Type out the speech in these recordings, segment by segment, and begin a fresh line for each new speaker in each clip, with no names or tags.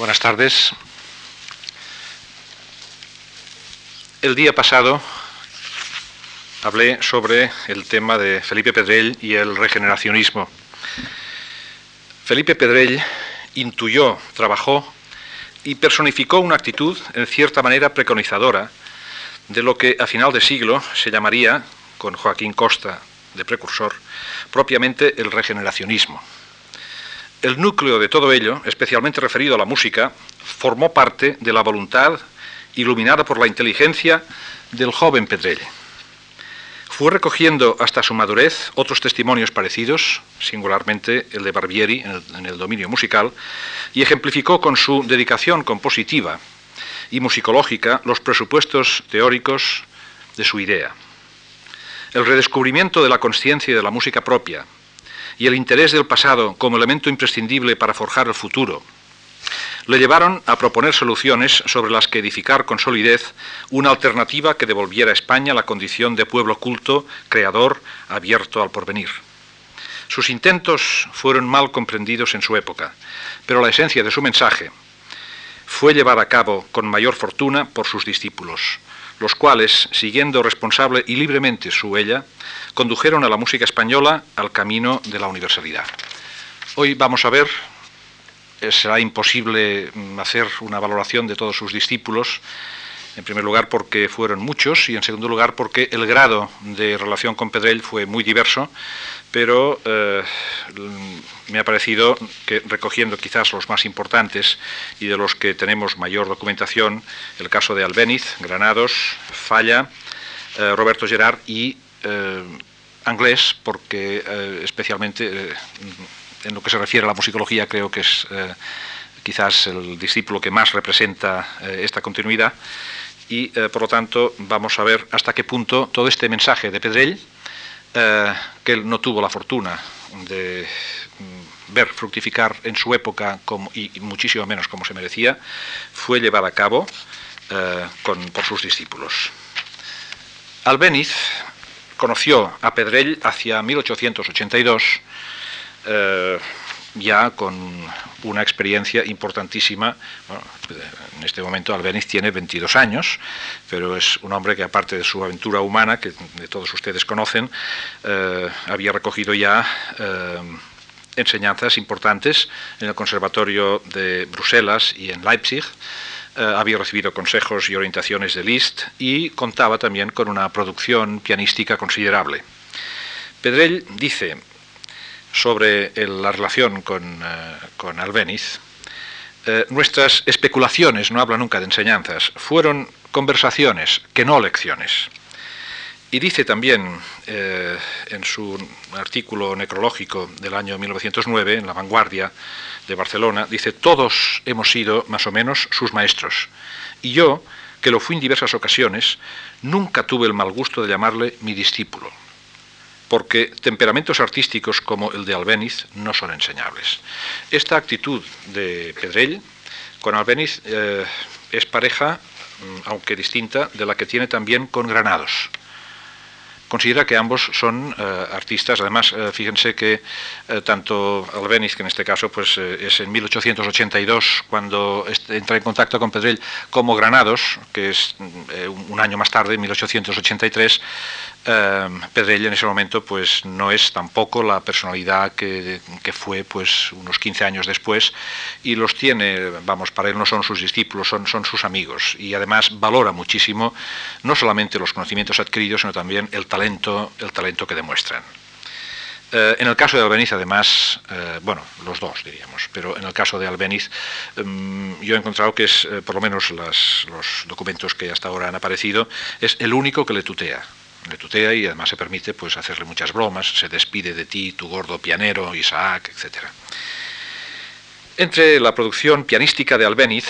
Buenas tardes. El día pasado hablé sobre el tema de Felipe Pedrell y el regeneracionismo. Felipe Pedrell intuyó, trabajó y personificó una actitud en cierta manera preconizadora de lo que a final de siglo se llamaría, con Joaquín Costa de precursor, propiamente el regeneracionismo. El núcleo de todo ello, especialmente referido a la música, formó parte de la voluntad iluminada por la inteligencia del joven Pedrell. Fue recogiendo hasta su madurez otros testimonios parecidos, singularmente el de Barbieri en el, en el dominio musical, y ejemplificó con su dedicación compositiva y musicológica los presupuestos teóricos de su idea. El redescubrimiento de la conciencia y de la música propia, y el interés del pasado como elemento imprescindible para forjar el futuro, le llevaron a proponer soluciones sobre las que edificar con solidez una alternativa que devolviera a España la condición de pueblo culto, creador, abierto al porvenir. Sus intentos fueron mal comprendidos en su época, pero la esencia de su mensaje fue llevada a cabo con mayor fortuna por sus discípulos, los cuales, siguiendo responsable y libremente su huella, condujeron a la música española al camino de la universalidad. Hoy vamos a ver, eh, será imposible mm, hacer una valoración de todos sus discípulos, en primer lugar porque fueron muchos y en segundo lugar porque el grado de relación con Pedrell fue muy diverso, pero eh, me ha parecido que recogiendo quizás los más importantes y de los que tenemos mayor documentación, el caso de Albéniz, Granados, Falla, eh, Roberto Gerard y eh, Anglés, porque eh, especialmente eh, en lo que se refiere a la musicología creo que es quizás el discípulo que más representa esta continuidad y por lo tanto vamos a ver hasta qué punto todo este mensaje de Pedrell, que él no tuvo la fortuna de mm, ver fructificar en su época y, muchísimo menos como se merecía, fue llevado a cabo con, por sus discípulos. Albéniz conoció a Pedrell hacia 1882, eh, ya con una experiencia importantísima. Bueno, en este momento Albéniz tiene 22 años, pero es un hombre que aparte de su aventura humana, que de todos ustedes conocen, eh, había recogido ya eh, enseñanzas importantes en el Conservatorio de Bruselas y en Leipzig. Eh, había recibido consejos y orientaciones de Liszt y contaba también con una producción pianística considerable. Pedrell dice sobre la relación con, eh, con Albéniz, eh, nuestras especulaciones, no habla nunca de enseñanzas, fueron conversaciones, que no lecciones. Y dice también eh, en su artículo necrológico del año 1909, en La Vanguardia de Barcelona, dice, todos hemos sido más o menos sus maestros. Y yo, que lo fui en diversas ocasiones, nunca tuve el mal gusto de llamarle mi discípulo porque temperamentos artísticos como el de Albéniz no son enseñables. Esta actitud de Pedrell con Albéniz eh, es pareja, mm, aunque distinta, de la que tiene también con Granados considera que ambos son eh, artistas. Además, eh, fíjense que eh, tanto Albéniz, que en este caso pues, es en 1882 cuando entra en contacto con Pedrell, como Granados, que es eh, un año más tarde, en 1883, eh, en ese momento pues, no es tampoco la personalidad que, fue pues, unos 15 años después y los tiene, vamos, para él no son sus discípulos, son, son sus amigos y además valora muchísimo no solamente los conocimientos adquiridos, sino también el talento el talento que demuestran. Eh, en el caso de Albeniz, además, eh, bueno, los dos diríamos, pero en el caso de Albeniz, eh, yo he encontrado que es, eh, por lo menos los documentos que hasta ahora han aparecido, es el único que le tutea. Le tutea y además se permite pues, hacerle muchas bromas, se despide de ti, tu gordo pianero, Isaac, etc. Entre la producción pianística de Albeniz,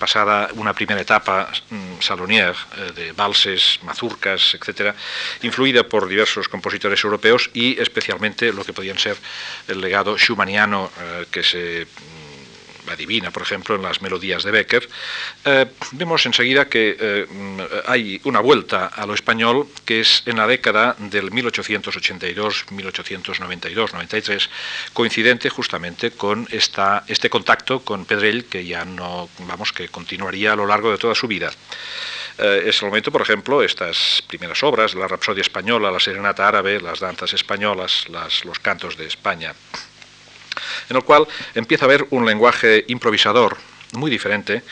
pasada una primera etapa mm, salonier eh, de valses, mazurcas, etcétera, influida por diversos compositores europeos y especialmente lo que podían ser el legado schumanniano eh, que se mm, adivina, por ejemplo, en las melodías de Becker, eh, vemos enseguida que eh, hay una vuelta a lo español que es en la década del 1882, 1892, 93, coincidente justamente con esta, este contacto con Pedrell que ya no, vamos, que continuaría a lo largo de toda su vida. Eh, es el momento, por ejemplo, estas primeras obras, la Rapsodia Española, la Serenata Árabe, las danzas españolas, los cantos de España, en el cual empieza a haber un lenguaje improvisador muy diferente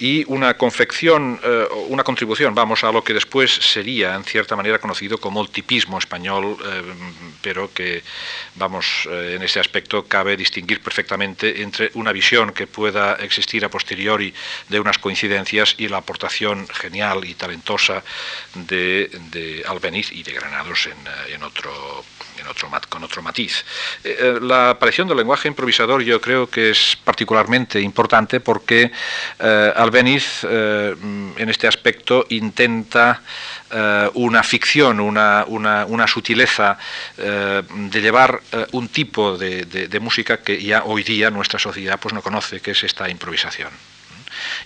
y una confección, eh, una contribución, vamos, a lo que después sería en cierta manera conocido como el tipismo español, eh, pero que, vamos, eh, en ese aspecto cabe distinguir perfectamente entre una visión que pueda existir a posteriori de unas coincidencias y la aportación genial y talentosa de, de Albeniz y de Granados en, otro con otro matiz. La aparición del lenguaje improvisador yo creo que es particularmente importante porque eh, Albeniz en este aspecto intenta una ficción, una, una, sutileza de llevar un tipo de, música que ya hoy día nuestra sociedad pues, no conoce, que es esta improvisación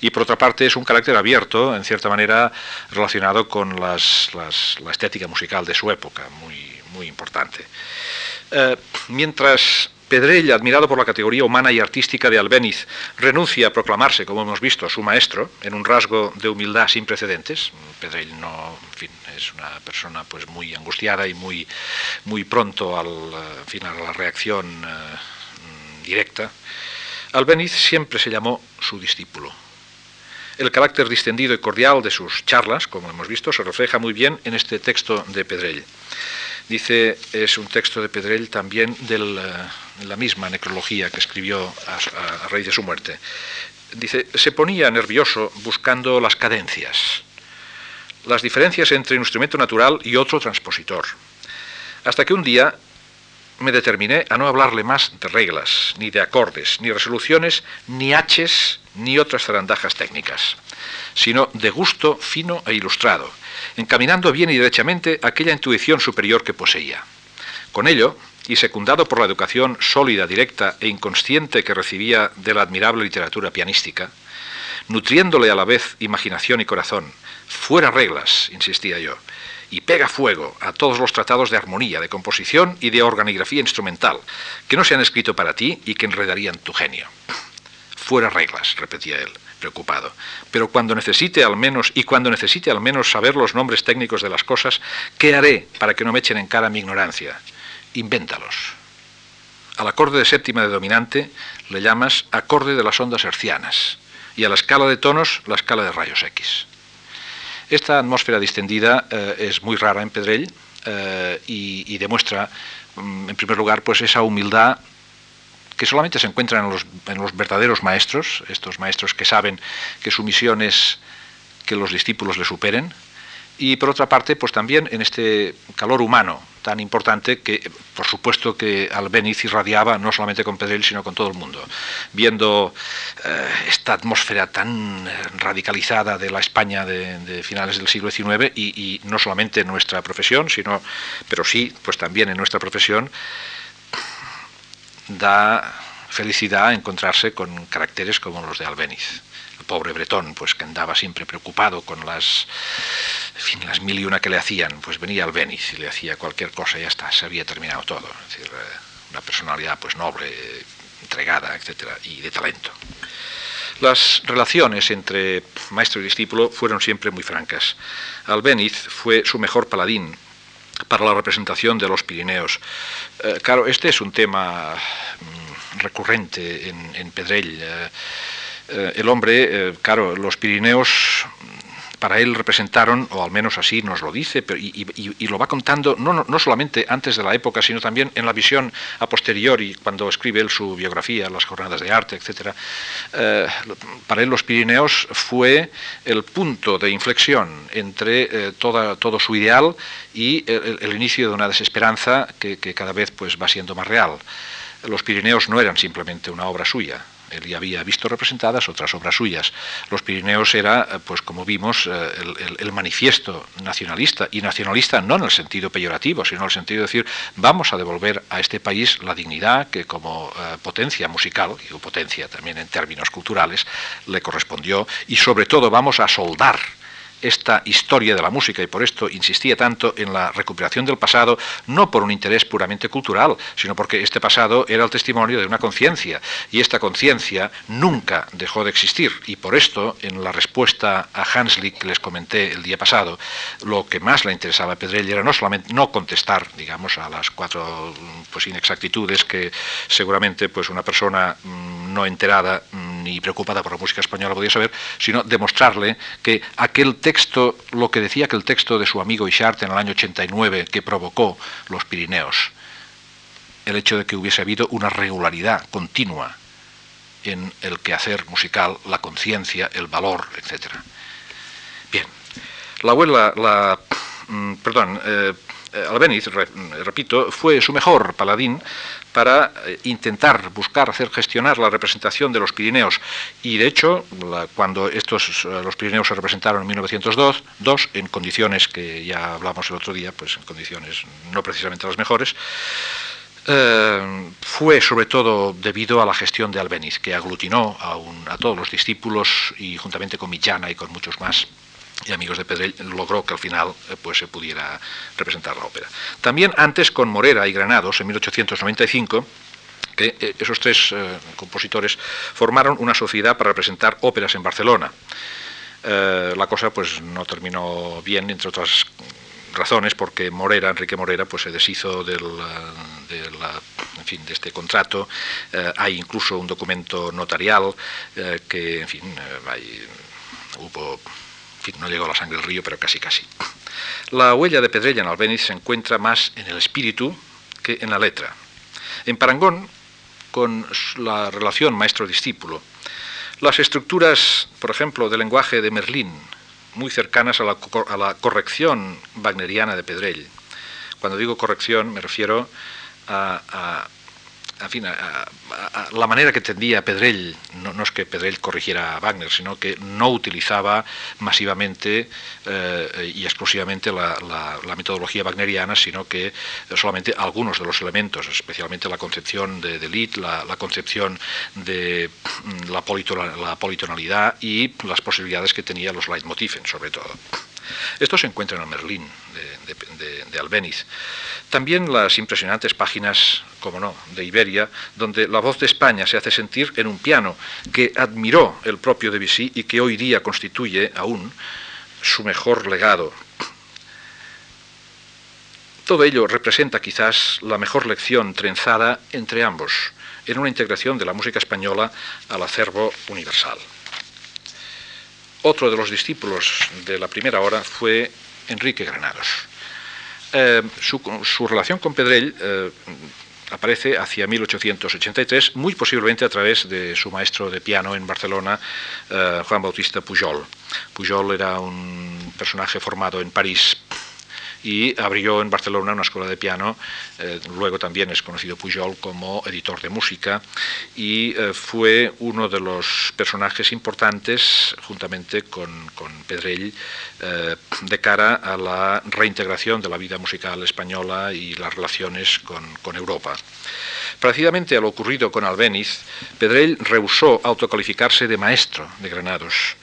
y por otra parte es un carácter abierto, en cierta manera relacionado con las, la estética musical de su época, muy, muy importante. Eh, mientras Pedrell, admirado por la categoría humana y artística de Albéniz, renuncia a proclamarse, como hemos visto, su maestro, en un rasgo de humildad sin precedentes. Pedrell no, en fin, es una persona pues muy angustiada y muy, muy pronto al, fin, a la reacción eh, directa. Albéniz siempre se llamó su discípulo. El carácter distendido y cordial de sus charlas, como hemos visto, se refleja muy bien en este texto de Pedrell. Dice, es un texto de Pedrell también la misma necrología que escribió a, raíz de su muerte. Dice, se ponía nervioso buscando las cadencias, las diferencias entre un instrumento natural y otro transpositor, hasta que un día me determiné a no hablarle más de reglas, ni de acordes, ni resoluciones, ni haches, ni otras zarandajas técnicas, sino de gusto fino e ilustrado, encaminando bien y derechamente aquella intuición superior que poseía. Con ello, y secundado por la educación sólida, directa e inconsciente que recibía de la admirable literatura pianística, nutriéndole a la vez imaginación y corazón, fuera reglas, insistía yo, y pega fuego a todos los tratados de armonía, de composición y de organigrafía instrumental, que no se han escrito para ti y que enredarían tu genio. Fuera reglas, repetía él preocupado. Pero cuando necesite al menos, y cuando necesite al menos saber los nombres técnicos de las cosas, ¿qué haré para que no me echen en cara mi ignorancia? Invéntalos. Al acorde de séptima de dominante le llamas acorde de las ondas hercianas y a la escala de tonos la escala de rayos X. Esta atmósfera distendida eh, es muy rara en Pedrell eh, y, demuestra, mm, en primer lugar, pues esa humildad que solamente se encuentran en los, en los verdaderos maestros, estos maestros que saben que su misión es que los discípulos le superen, y por otra parte, pues también en este calor humano tan importante que, por supuesto, que Albeniz irradiaba no solamente con Pedrell, sino con todo el mundo. Viendo eh, esta atmósfera tan radicalizada de la España de, finales del siglo XIX y, no solamente en nuestra profesión, sino, pero sí, pues también en nuestra profesión, da felicidad encontrarse con caracteres como los de Albeniz. Pobre Bretón, pues que andaba siempre preocupado con las, las mil y una que le hacían, pues venía Albeniz y le hacía cualquier cosa y ya está, se había terminado todo. Es decir, eh, una personalidad pues noble, entregada, etcétera, y de talento. Las relaciones entre maestro y discípulo fueron siempre muy francas. Albeniz fue su mejor paladín, para la representación de los Pirineos. Eh, claro, este es un tema mm, recurrente en, Pedrell. Eh, eh, el hombre, claro, los Pirineos para él representaron, o al menos así nos lo dice, y, lo va contando no, no, solamente antes de la época, sino también en la visión a posteriori, cuando escribe él su biografía, las jornadas de arte, etc. Eh, para él los Pirineos fue el punto de inflexión entre eh, todo su ideal y el, inicio de una desesperanza que, que cada vez pues, va siendo más real. Los Pirineos no eran simplemente una obra suya, él ya había visto representadas otras obras suyas. Los Pirineos era, eh, pues como vimos, eh, el, manifiesto nacionalista, y nacionalista no en el sentido peyorativo, sino en el sentido de decir, vamos a devolver a este país la dignidad que como potencia musical, y potencia también en términos culturales, le correspondió, y sobre todo vamos a soldar esta historia de la música y por esto insistía tanto en la recuperación del pasado, no por un interés puramente cultural, sino porque este pasado era el testimonio de una conciencia y esta conciencia nunca dejó de existir. Y por esto en la respuesta a Hanslick que les comenté el día pasado, lo que más le interesaba a Pedrell era no solamente no contestar, digamos, a las cuatro pues inexactitudes que seguramente pues una persona mm, no enterada mm, ni preocupada por la música española podía saber, sino demostrarle que aquel texto lo que decía que el texto de su amigo Ishart en el año 89 que provocó los Pirineos, el hecho de que hubiese habido una regularidad continua en el quehacer musical, la conciencia, el valor, etc. Bien, la abuela, la, mm, perdón, eh, Albeniz, repito, fue su mejor paladín para eh, intentar buscar hacer gestionar la representación de los Pirineos. Y de hecho cuando estos eh, los Pirineos se representaron en 1902 dos, en condiciones que ya hablamos el otro día pues en condiciones no precisamente las mejores eh, fue sobre todo debido a la gestión de Albeniz, que aglutinó a, a todos los discípulos y juntamente con Millana y con muchos más y Amigos de Pedrell logró que al final eh, pues, se pudiera representar la ópera. También antes con Morera y Granados, en 1895, que eh, esos tres eh, compositores formaron una sociedad para representar óperas en Barcelona. la cosa pues no terminó bien, entre otras razones, porque Morera, Enrique Morera, pues se deshizo del, de, en fin, de este contrato. hay incluso un documento notarial que, en fin, hay, hubo no llegó a la sangre del río, pero casi casi. La huella de Pedrella en Albéniz se encuentra más en el espíritu que en la letra. En Parangón, con la relación maestro-discípulo, las estructuras, por ejemplo, del lenguaje de Merlín, muy cercanas a la, corrección wagneriana de Pedrell. Cuando digo corrección me refiero a en fin, a, la manera que tendía Pedrell, no, es que Pedrell corrigiera a Wagner, sino que no utilizaba masivamente eh, y exclusivamente la, metodología wagneriana, sino que solamente algunos de los elementos, especialmente la concepción de, de la, concepción de mm, la, politonalidad y las posibilidades que tenía los leitmotiven, sobre todo. Esto se encuentra en Merlín de, de Albeniz. También las impresionantes páginas, como no, de Iberia, donde la voz de España se hace sentir en un piano que admiró el propio Debussy y que hoy día constituye aún su mejor legado. Todo ello representa quizás la mejor lección trenzada entre ambos, en una integración de la música española al acervo universal. Otro de los discípulos de la primera hora fue Enrique Granados. Eh, su, relación con Pedrell eh, aparece hacia 1883, muy posiblemente a través de su maestro de piano en Barcelona, eh, Juan Bautista Pujol. Pujol era un personaje formado en París y abrió en Barcelona una escuela de piano. Eh, luego también es conocido Pujol como editor de música y eh, fue uno de los personajes importantes, juntamente con, Pedrell, eh, de cara a la reintegración de la vida musical española y las relaciones con, Europa. Parecido a lo ocurrido con Albéniz, Pedrell rehusó autocalificarse de maestro de Granados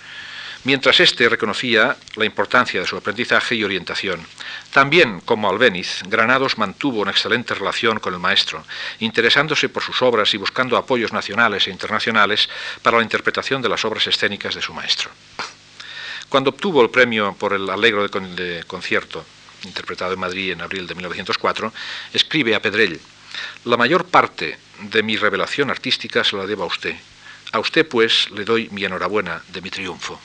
mientras éste reconocía la importancia de su aprendizaje y orientación. También, como Albéniz, Granados mantuvo una excelente relación con el maestro, interesándose por sus obras y buscando apoyos nacionales e internacionales para la interpretación de las obras escénicas de su maestro. Cuando obtuvo el premio por el Alegro de Concierto, interpretado en Madrid en abril de 1904, escribe a Pedrell, La mayor parte de mi revelación artística se la debo a usted. A usted, pues, le doy mi enhorabuena de mi triunfo.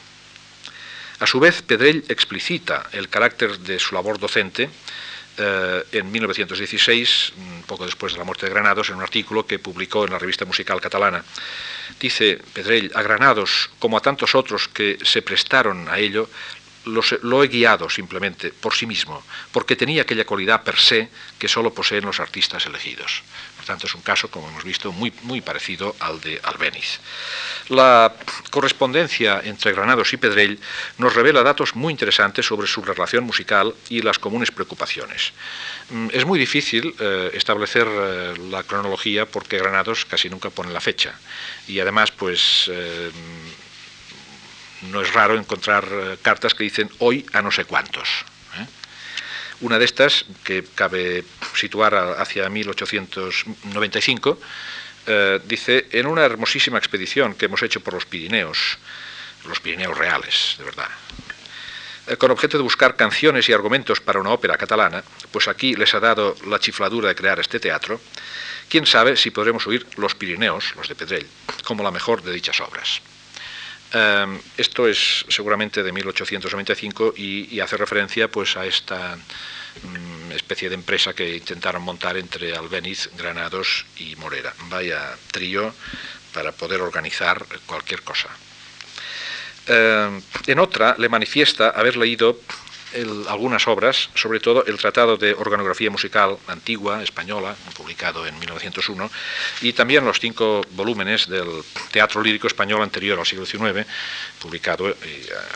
A su vez, Pedrell explicita el carácter de su labor docente eh, en 1916, poco después de la muerte de Granados, en un artículo que publicó en la revista musical catalana. Dice Pedrell, a Granados, como a tantos otros que se prestaron a ello, lo he guiado simplemente por sí mismo, porque tenía aquella cualidad per se que solo poseen los artistas elegidos. tanto es un caso, como hemos visto, muy, muy parecido al de Albeniz. La correspondencia entre Granados y Pedrell nos revela datos muy interesantes sobre su relación musical y las comunes preocupaciones. Mm, es muy difícil eh, establecer eh, la cronología porque Granados casi nunca pone la fecha y además pues eh, no es raro encontrar cartas que dicen hoy a no sé cuántos. Una de estas, que cabe situar hacia 1895, dice, en una hermosísima expedición que hemos hecho por los Pirineos, los Pirineos reales, de verdad, eh, con objeto de buscar canciones y argumentos para una ópera catalana, pues aquí les ha dado la chifladura de crear este teatro, quién sabe si podremos oír Los Pirineos, los de Pedrell, como la mejor de dichas obras. Em, esto es seguramente de 1895 y, hace referencia pues, a esta mm, especie de empresa que intentaron montar entre Albeniz, Granados y Morera. Vaya trío para poder organizar cualquier cosa. Eh, en otra le manifiesta haber leído algunas obras, sobre todo el Tratado de Organografía Musical Antigua, española, publicado en 1901, y también los cinco volúmenes del Teatro Lírico Español anterior al siglo XIX, publicado eh,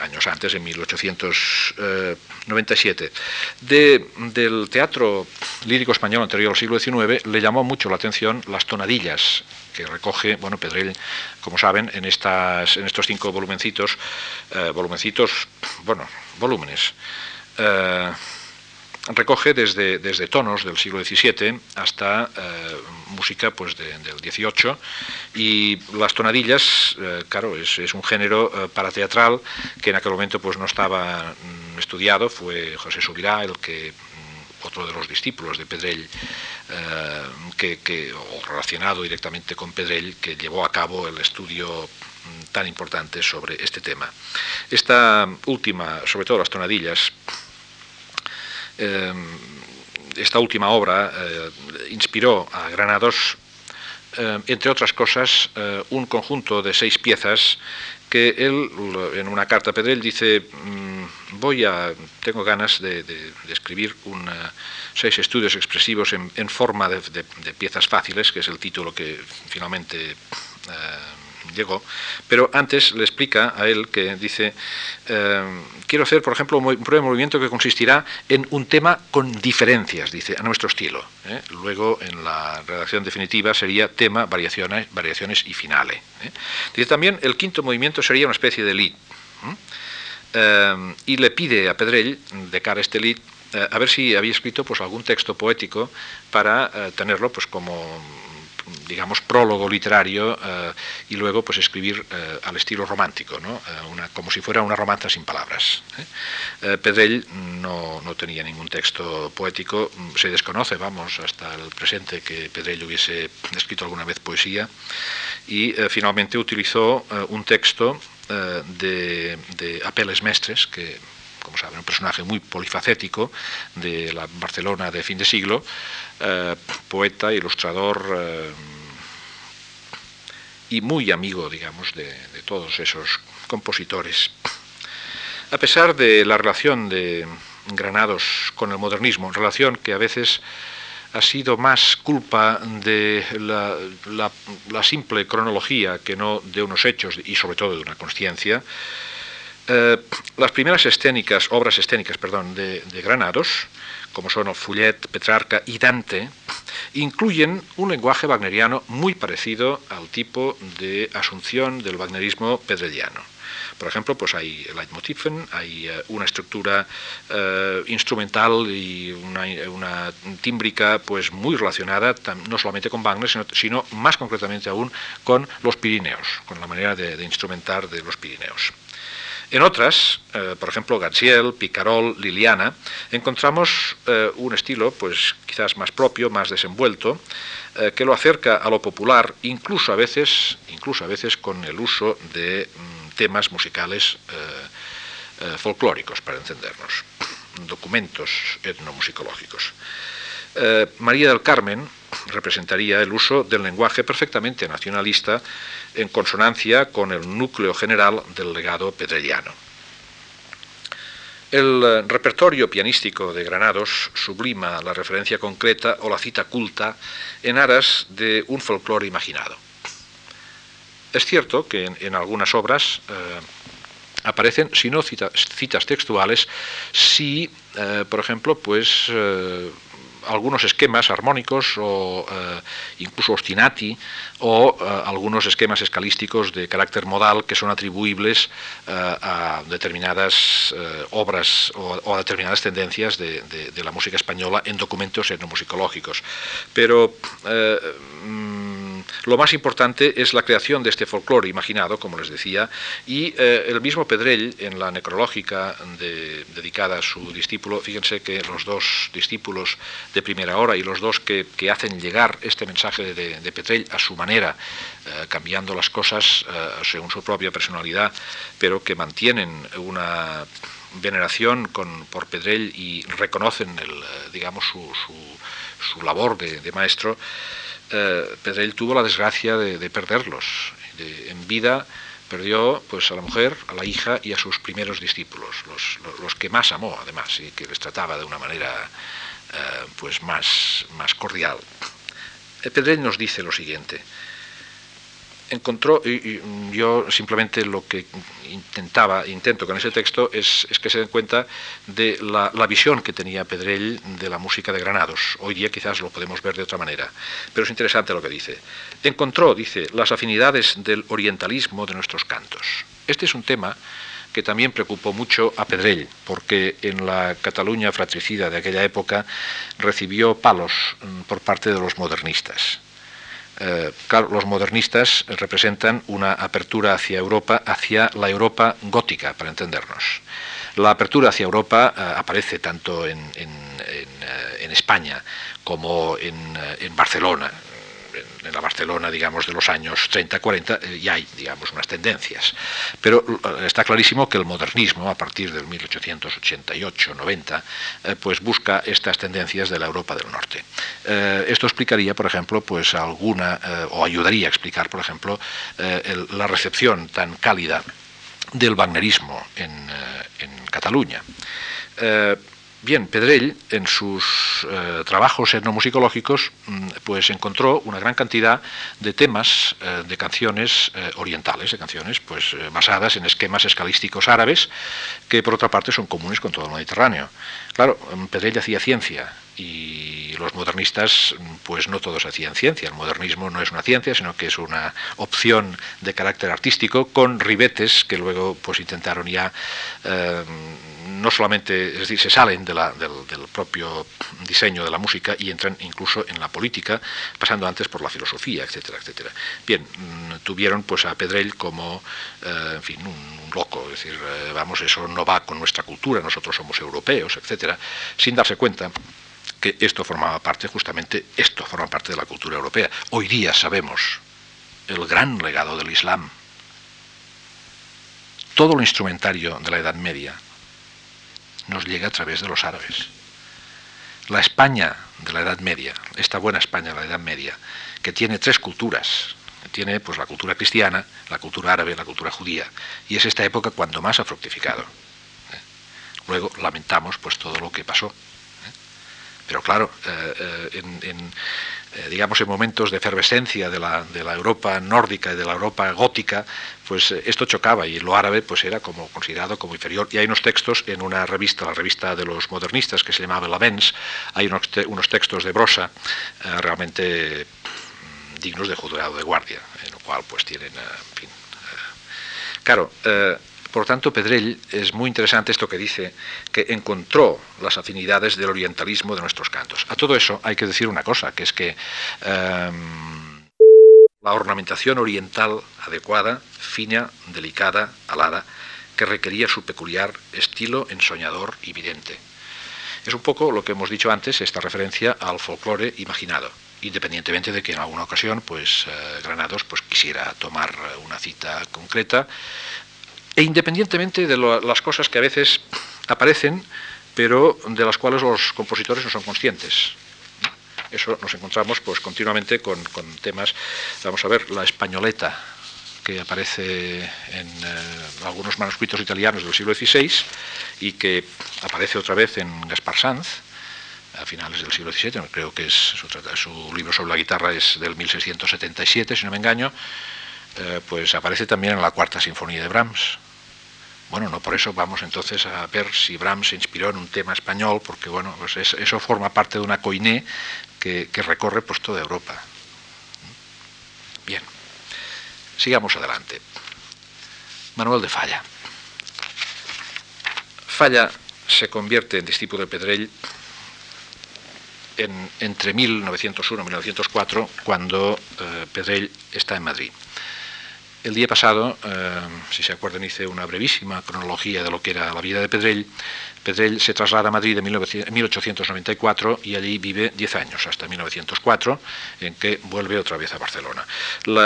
años antes, en 1897. del Teatro Lírico Español anterior al siglo XIX le llamó mucho la atención las tonadillas que recoge, bueno, Pedrell, como saben, en, estas, en estos cinco volumencitos, eh, volumencitos, bueno, volúmenes, eh, recoge desde, desde, tonos del siglo XVII hasta eh, música pues del XVIII y las tonadillas, claro, es, es, un género para teatral que en aquel momento pues no estaba mm, estudiado, fue José Subirá el que otro de los discípulos de Pedrell, eh, que, o relacionado directamente con Pedrell, que llevó a cabo el estudio mm, tan importante sobre este tema. Esta última, sobre todo las tonadillas, eh, esta última obra eh, inspiró a Granados, entre otras cosas, un conjunto de seis piezas que él, en una carta a Pedrell, dice, mm, voy a, tengo ganas de, escribir seis estudios expresivos en, forma de, piezas fáciles, que es el título que finalmente... Eh, llegó, pero antes le explica a él que dice, eh, quiero hacer, por ejemplo, un prueba de movimiento que consistirá en un tema con diferencias, dice, a nuestro estilo. ¿eh? Luego, en la redacción definitiva, sería tema, variaciones, variaciones y finale. ¿eh? Dice también, el quinto movimiento sería una especie de lead. y le pide a Pedrell, de cara a este lead, a ver si había escrito pues, algún texto poético para tenerlo pues, como digamos, prólogo literario eh, y luego pues escribir eh, al estilo romántico. Eh, como si fuera una romanza sin palabras. Pedrell no, no, tenía ningún texto poético, se desconoce, vamos, hasta el presente que Pedrell hubiese escrito alguna vez poesía y finalmente utilizó un texto de, de Apeles Mestres, que como saben, un personaje muy polifacético de la Barcelona de fin de siglo, poeta, ilustrador, y muy amigo, digamos, de, todos esos compositores. A pesar de la relación de Granados con el modernismo, relación que a veces ha sido más culpa de la, simple cronología que no de unos hechos y sobre todo de una conciencia, eh, las primeras obras escénicas de, Granados como son Fullet, Petrarca y Dante, incluyen un lenguaje wagneriano muy parecido al tipo de asunción del wagnerismo pedrelliano. Por ejemplo, pues hay Leitmotiven, hay eh, una estructura eh, instrumental y una, tímbrica pues muy relacionada no solamente con Wagner, sino, más concretamente aún con los Pirineos, con la manera de instrumentar de los Pirineos. En otras, eh, por ejemplo, Gaziel, Picarol, Liliana, encontramos eh, un estilo, pues quizás más propio, más desenvuelto, eh, que lo acerca a lo popular, incluso a veces, incluso a veces con el uso de mm, temas musicales folclóricos, para entendernos, documentos etnomusicológicos. María del Carmen representaría el uso del lenguaje perfectamente nacionalista en consonancia con el núcleo general del legado pedrelliano. El eh, repertorio pianístico de Granados sublima la referencia concreta o la cita culta en aras de un folclore imaginado. Es cierto que en, algunas obras eh, aparecen, si no citas textuales, si, eh, por ejemplo, pues algunos esquemas armónicos o eh, incluso ostinati o eh, algunos esquemas escalísticos de carácter modal que son atribuibles eh, a determinadas obras o, a determinadas tendencias de, de, la música española en documentos etnomusicológicos. Pero lo más importante es la creación de este folclore imaginado, como les decía, y eh, el mismo Pedrell, en la necrológica dedicada a su discípulo, fíjense que los dos discípulos de primera hora y los dos que, hacen llegar este mensaje de, Pedrell a su manera, eh, cambiando las cosas eh, según su propia personalidad, pero que mantienen una veneración por Pedrell y reconocen el, digamos, su, labor de maestro, eh, Pedrell tuvo la desgracia de, perderlos. en vida perdió pues, a la mujer, a la hija y a sus primeros discípulos, los, que más amó además y que les trataba de una manera eh, pues, más, cordial. Pedrell nos dice lo siguiente, encontró, y, yo simplemente lo que intentaba, intento con ese texto es, que se den cuenta de la, visión que tenía Pedrell de la música de Granados. Hoy día quizás lo podemos ver de otra manera, pero es interesante lo que dice. Encontró, dice, las afinidades del orientalismo de nuestros cantos. Este es un tema que también preocupó mucho a Pedrell, porque en la Cataluña fratricida de aquella época recibió palos mm, por parte de los modernistas eh, claro, los modernistas representan una apertura hacia Europa, hacia la Europa gótica, para entendernos. La apertura hacia Europa eh, aparece tanto en, en, eh, España como en Barcelona, en la Barcelona, digamos, de los años 30-40, eh, ya hay, digamos, unas tendencias. Pero eh, está clarísimo que el modernismo, a partir del 1888-90, eh, pues busca estas tendencias de la Europa del Norte. esto explicaría, por ejemplo, pues alguna, o ayudaría a explicar, por ejemplo, la recepción tan cálida del wagnerismo en, en Cataluña. Bien, Pedrell, en sus eh, trabajos etnomusicológicos, mm, pues encontró una gran cantidad de temas eh, de canciones eh, orientales, de canciones pues basadas en esquemas escalísticos árabes, que por otra parte son comunes con todo el Mediterráneo. Claro, mm, Pedrell hacía ciencia y los modernistas, mm, pues no todos hacían ciencia. El modernismo no es una ciencia, sino que es una opción de carácter artístico con ribetes que luego pues intentaron ya no solamente, es decir, se salen del, propio diseño de la música y entran incluso en la política, pasando antes por la filosofía, etcétera, etcétera. Bien, mm, tuvieron pues a Pedrell como, eh, en fin, un, loco, es decir, eh, vamos, eso no va con nuestra cultura, nosotros somos europeos, etcétera, sin darse cuenta que esto formaba parte, justamente, esto forma parte de la cultura europea. Hoy día sabemos el gran legado del Islam. Todo lo instrumentario de la Edad Media nos llega a través de los árabes. La España de la Edad Media, esta buena España de la Edad Media, que tiene tres culturas, tiene pues la cultura cristiana, la cultura árabe, la cultura judía, y es esta época cuando más ha fructificado. ¿eh? Luego lamentamos pues todo lo que pasó. ¿eh? Pero claro, eh, en, eh, digamos, en momentos de efervescencia de la, de la, Europa nórdica y de la Europa gótica, pues eh, esto chocaba y lo árabe pues era como considerado como inferior. Y hay unos textos en una revista, la revista de los modernistas, que se llamaba La Vens, hay unos, unos textos de Brosa eh, realmente dignos de juzgado de guardia, en lo cual pues tienen, en fin, claro, por tanto, Pedrell es muy interesante esto que dice, que encontró las afinidades del orientalismo de nuestros cantos. A todo eso hay que decir una cosa, que es que em, la ornamentación oriental adecuada, fina, delicada, alada, que requería su peculiar estilo ensoñador y vidente. Es un poco lo que hemos dicho antes, esta referencia al folclore imaginado, independientemente de que en alguna ocasión pues, eh, Granados pues, quisiera tomar una cita concreta e independientemente de las cosas que a veces aparecen, pero de las cuales los compositores no son conscientes. Eso nos encontramos pues continuamente con, temas, vamos a ver, la españoleta, que aparece en algunos manuscritos italianos del siglo XVI y que aparece otra vez en Gaspar Sanz, a finales del siglo XVII, creo que es su, libro sobre la guitarra es del 1677, si no me engaño, eh, pues aparece también en la cuarta sinfonía de Brahms. Bueno, no por eso vamos entonces a ver si Brahms se inspiró en un tema español, porque bueno, pues eso forma parte de una coiné que, recorre pues toda Europa. Bien, sigamos adelante. Manuel de Falla. Falla se convierte en discípulo de Pedrell entre 1901 y 1904, cuando eh, Pedrell está en Madrid. El día pasado, eh, si se acuerdan, hice una brevísima cronología de lo que era la vida de Pedrell. Pedrell se traslada a Madrid en 1894 y allí vive 10 años, hasta 1904, en que vuelve otra vez a Barcelona.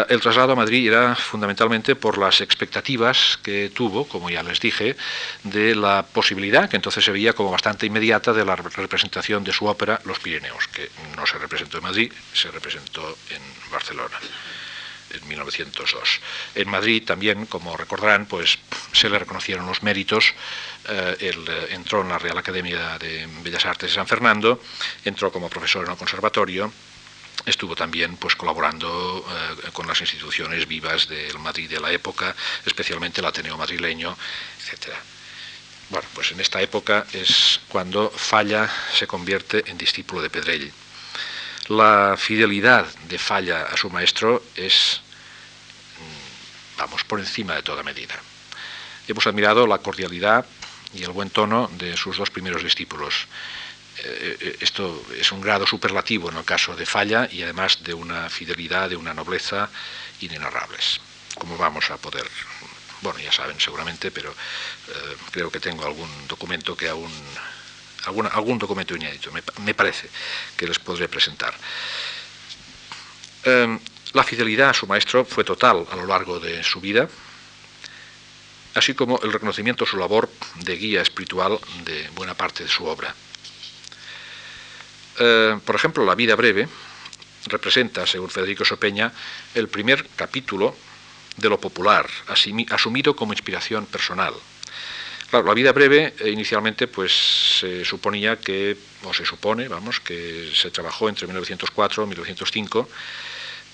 el traslado a Madrid era fundamentalmente por las expectativas que tuvo, como ya les dije, de la posibilidad, que entonces se veía como bastante inmediata, de la representación de su ópera Los Pirineos, que no se representó en Madrid, se representó en Barcelona en 1902. En Madrid también, como recordarán, pues se le reconocieron los méritos. Eh, él eh, entró en la Real Academia de Bellas Artes de San Fernando, entró como profesor en el conservatorio, estuvo también pues colaborando eh, con las instituciones vivas del Madrid de la época, especialmente el Ateneo madrileño, etc. Bueno, pues en esta época es cuando Falla se convierte en discípulo de Pedrell. La fidelidad de Falla a su maestro es vamos, por encima de toda medida. Hemos admirado la cordialidad y el buen tono de sus dos primeros discípulos. Eh, eh, esto es un grado superlativo en el caso de Falla y además de una fidelidad, de una nobleza inenarrables. ¿Cómo vamos a poder? Bueno, ya saben seguramente, pero eh, creo que tengo algún documento que aún, algún documento inédito, me, parece, que les podré presentar. La fidelidad a su maestro fue total a lo largo de su vida, así como el reconocimiento a su labor de guía espiritual de buena parte de su obra. Eh, por ejemplo, La vida breve representa, según Federico Sopeña, el primer capítulo de lo popular, asumido como inspiración personal. Claro, la vida breve eh, inicialmente pues se suponía que, o se supone, vamos, que se trabajó entre 1904 y 1905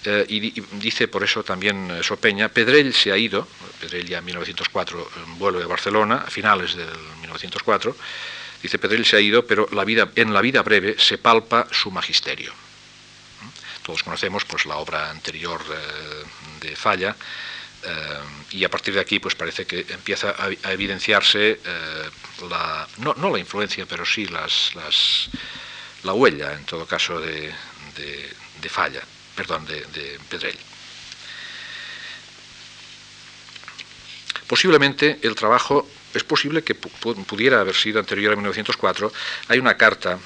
eh, y, dice por eso también eh, Sopeña, Pedrell se ha ido, Pedrell ya en 1904 eh, vuelve a Barcelona, a finales del 1904, dice Pedrell se ha ido, pero la vida, en la vida breve se palpa su magisterio. Todos conocemos pues, la obra anterior de Falla, y a partir de aquí pues parece que empieza a, evidenciarse la, no, la influencia, pero sí las, la huella, en todo caso, de Falla perdón, de, Pedrell. Posiblemente el trabajo, es posible que pudiera haber sido anterior a 1904, hay una carta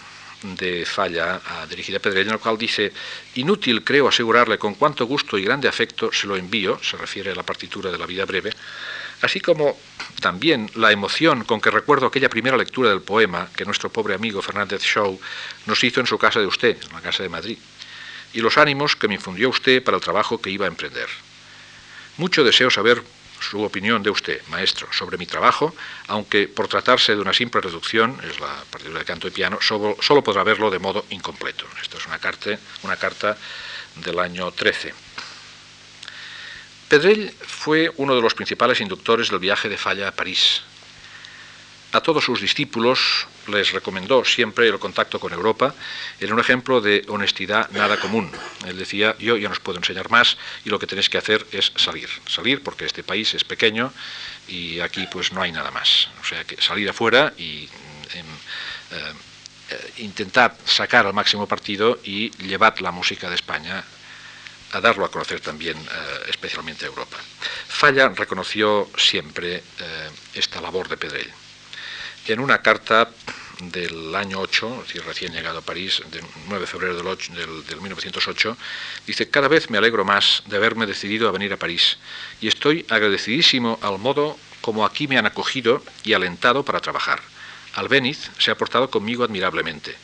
de Falla dirigida a Pedrell, en la cual dice, inútil creo asegurarle con cuánto gusto y grande afecto se lo envío, se refiere a la partitura de la vida breve, así como también la emoción con que recuerdo aquella primera lectura del poema que nuestro pobre amigo Fernández Shaw nos hizo en su casa de usted, en la casa de Madrid y los ánimos que me infundió usted para el trabajo que iba a emprender. Mucho deseo saber su opinión de usted, maestro, sobre mi trabajo, aunque por tratarse de una simple reducción, es la partitura de canto y piano, solo, podrá verlo de modo incompleto. Esta es una carta, una carta del año 13. Pedrell fue uno de los principales inductores del viaje de Falla a París, a todos sus discípulos les recomendó siempre el contacto con Europa. Era un ejemplo de honestidad nada común. Él decía, yo ya no os puedo enseñar más y lo que tenéis que hacer es salir. Salir porque este país es pequeño y aquí pues no hay nada más. O sea, que salir afuera y em, eh, intentar sacar al máximo partido y llevar la música de España a darlo a conocer también, eh, especialmente a Europa. Falla reconoció siempre eh, esta labor de Pedrell en una carta del año 8, es recién llegado a París, del 9 de febrero del, del, 1908, dice, cada vez me alegro más de haberme decidido a venir a París y estoy agradecidísimo al modo como aquí me han acogido y alentado para trabajar. Albéniz se ha portado conmigo admirablemente.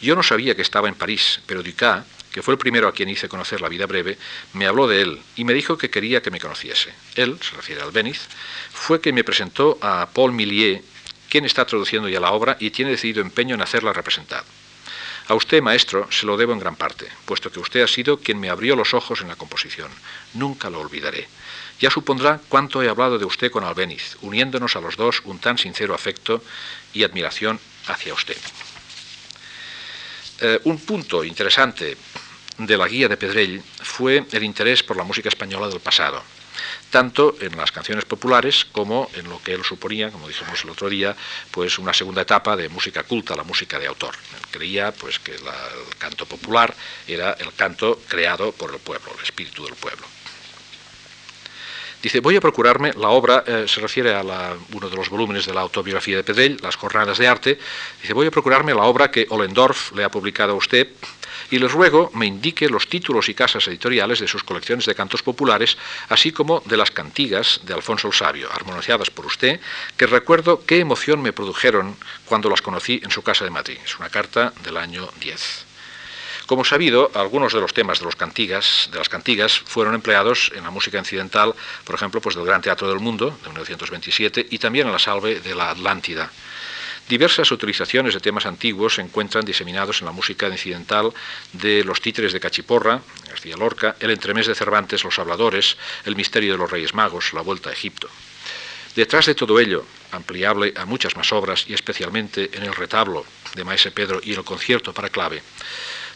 Yo no sabía que estaba en París, pero Ducas, que fue el primero a quien hice conocer la vida breve, me habló de él y me dijo que quería que me conociese. Él, se refiere al Albéniz, fue quien me presentó a Paul Millier, quien está traduciendo ya la obra y tiene decidido empeño en hacerla representar. A usted, maestro, se lo debo en gran parte, puesto que usted ha sido quien me abrió los ojos en la composición. Nunca lo olvidaré. Ya supondrá cuánto he hablado de usted con Albéniz, uniéndonos a los dos un tan sincero afecto y admiración hacia usted. Eh, un punto interesante de la guía de Pedrell fue el interés por la música española del pasado, tanto en las canciones populares como en lo que él suponía, como dijimos el otro día, pues una segunda etapa de música culta, la música de autor. Él creía pues que el canto popular era el canto creado por el pueblo, el espíritu del pueblo. Dice, voy a procurarme la obra, eh, se refiere a uno de los volúmenes de la autobiografía de Pedrell, Las Jornadas de Arte, dice, voy a procurarme la obra que Ollendorf le ha publicado a usted y les ruego me indique los títulos y casas editoriales de sus colecciones de cantos populares, así como de las cantigas de Alfonso el Sabio, armonizadas por usted, que recuerdo qué emoción me produjeron cuando las conocí en su casa de Madrid. Es una carta del año 10. Como sabido, algunos de los temas de, los cantigas, de las cantigas fueron empleados en la música incidental, por ejemplo, pues del Gran Teatro del Mundo, de 1927, y también en la salve de la Atlántida. Diversas utilizaciones de temas antiguos se encuentran diseminados en la música incidental de Los títeres de Cachiporra, García Lorca, El entremés de Cervantes, Los habladores, El misterio de los Reyes Magos, La vuelta a Egipto. Detrás de todo ello, ampliable a muchas más obras y especialmente en el retablo de Maese Pedro y el concierto para clave,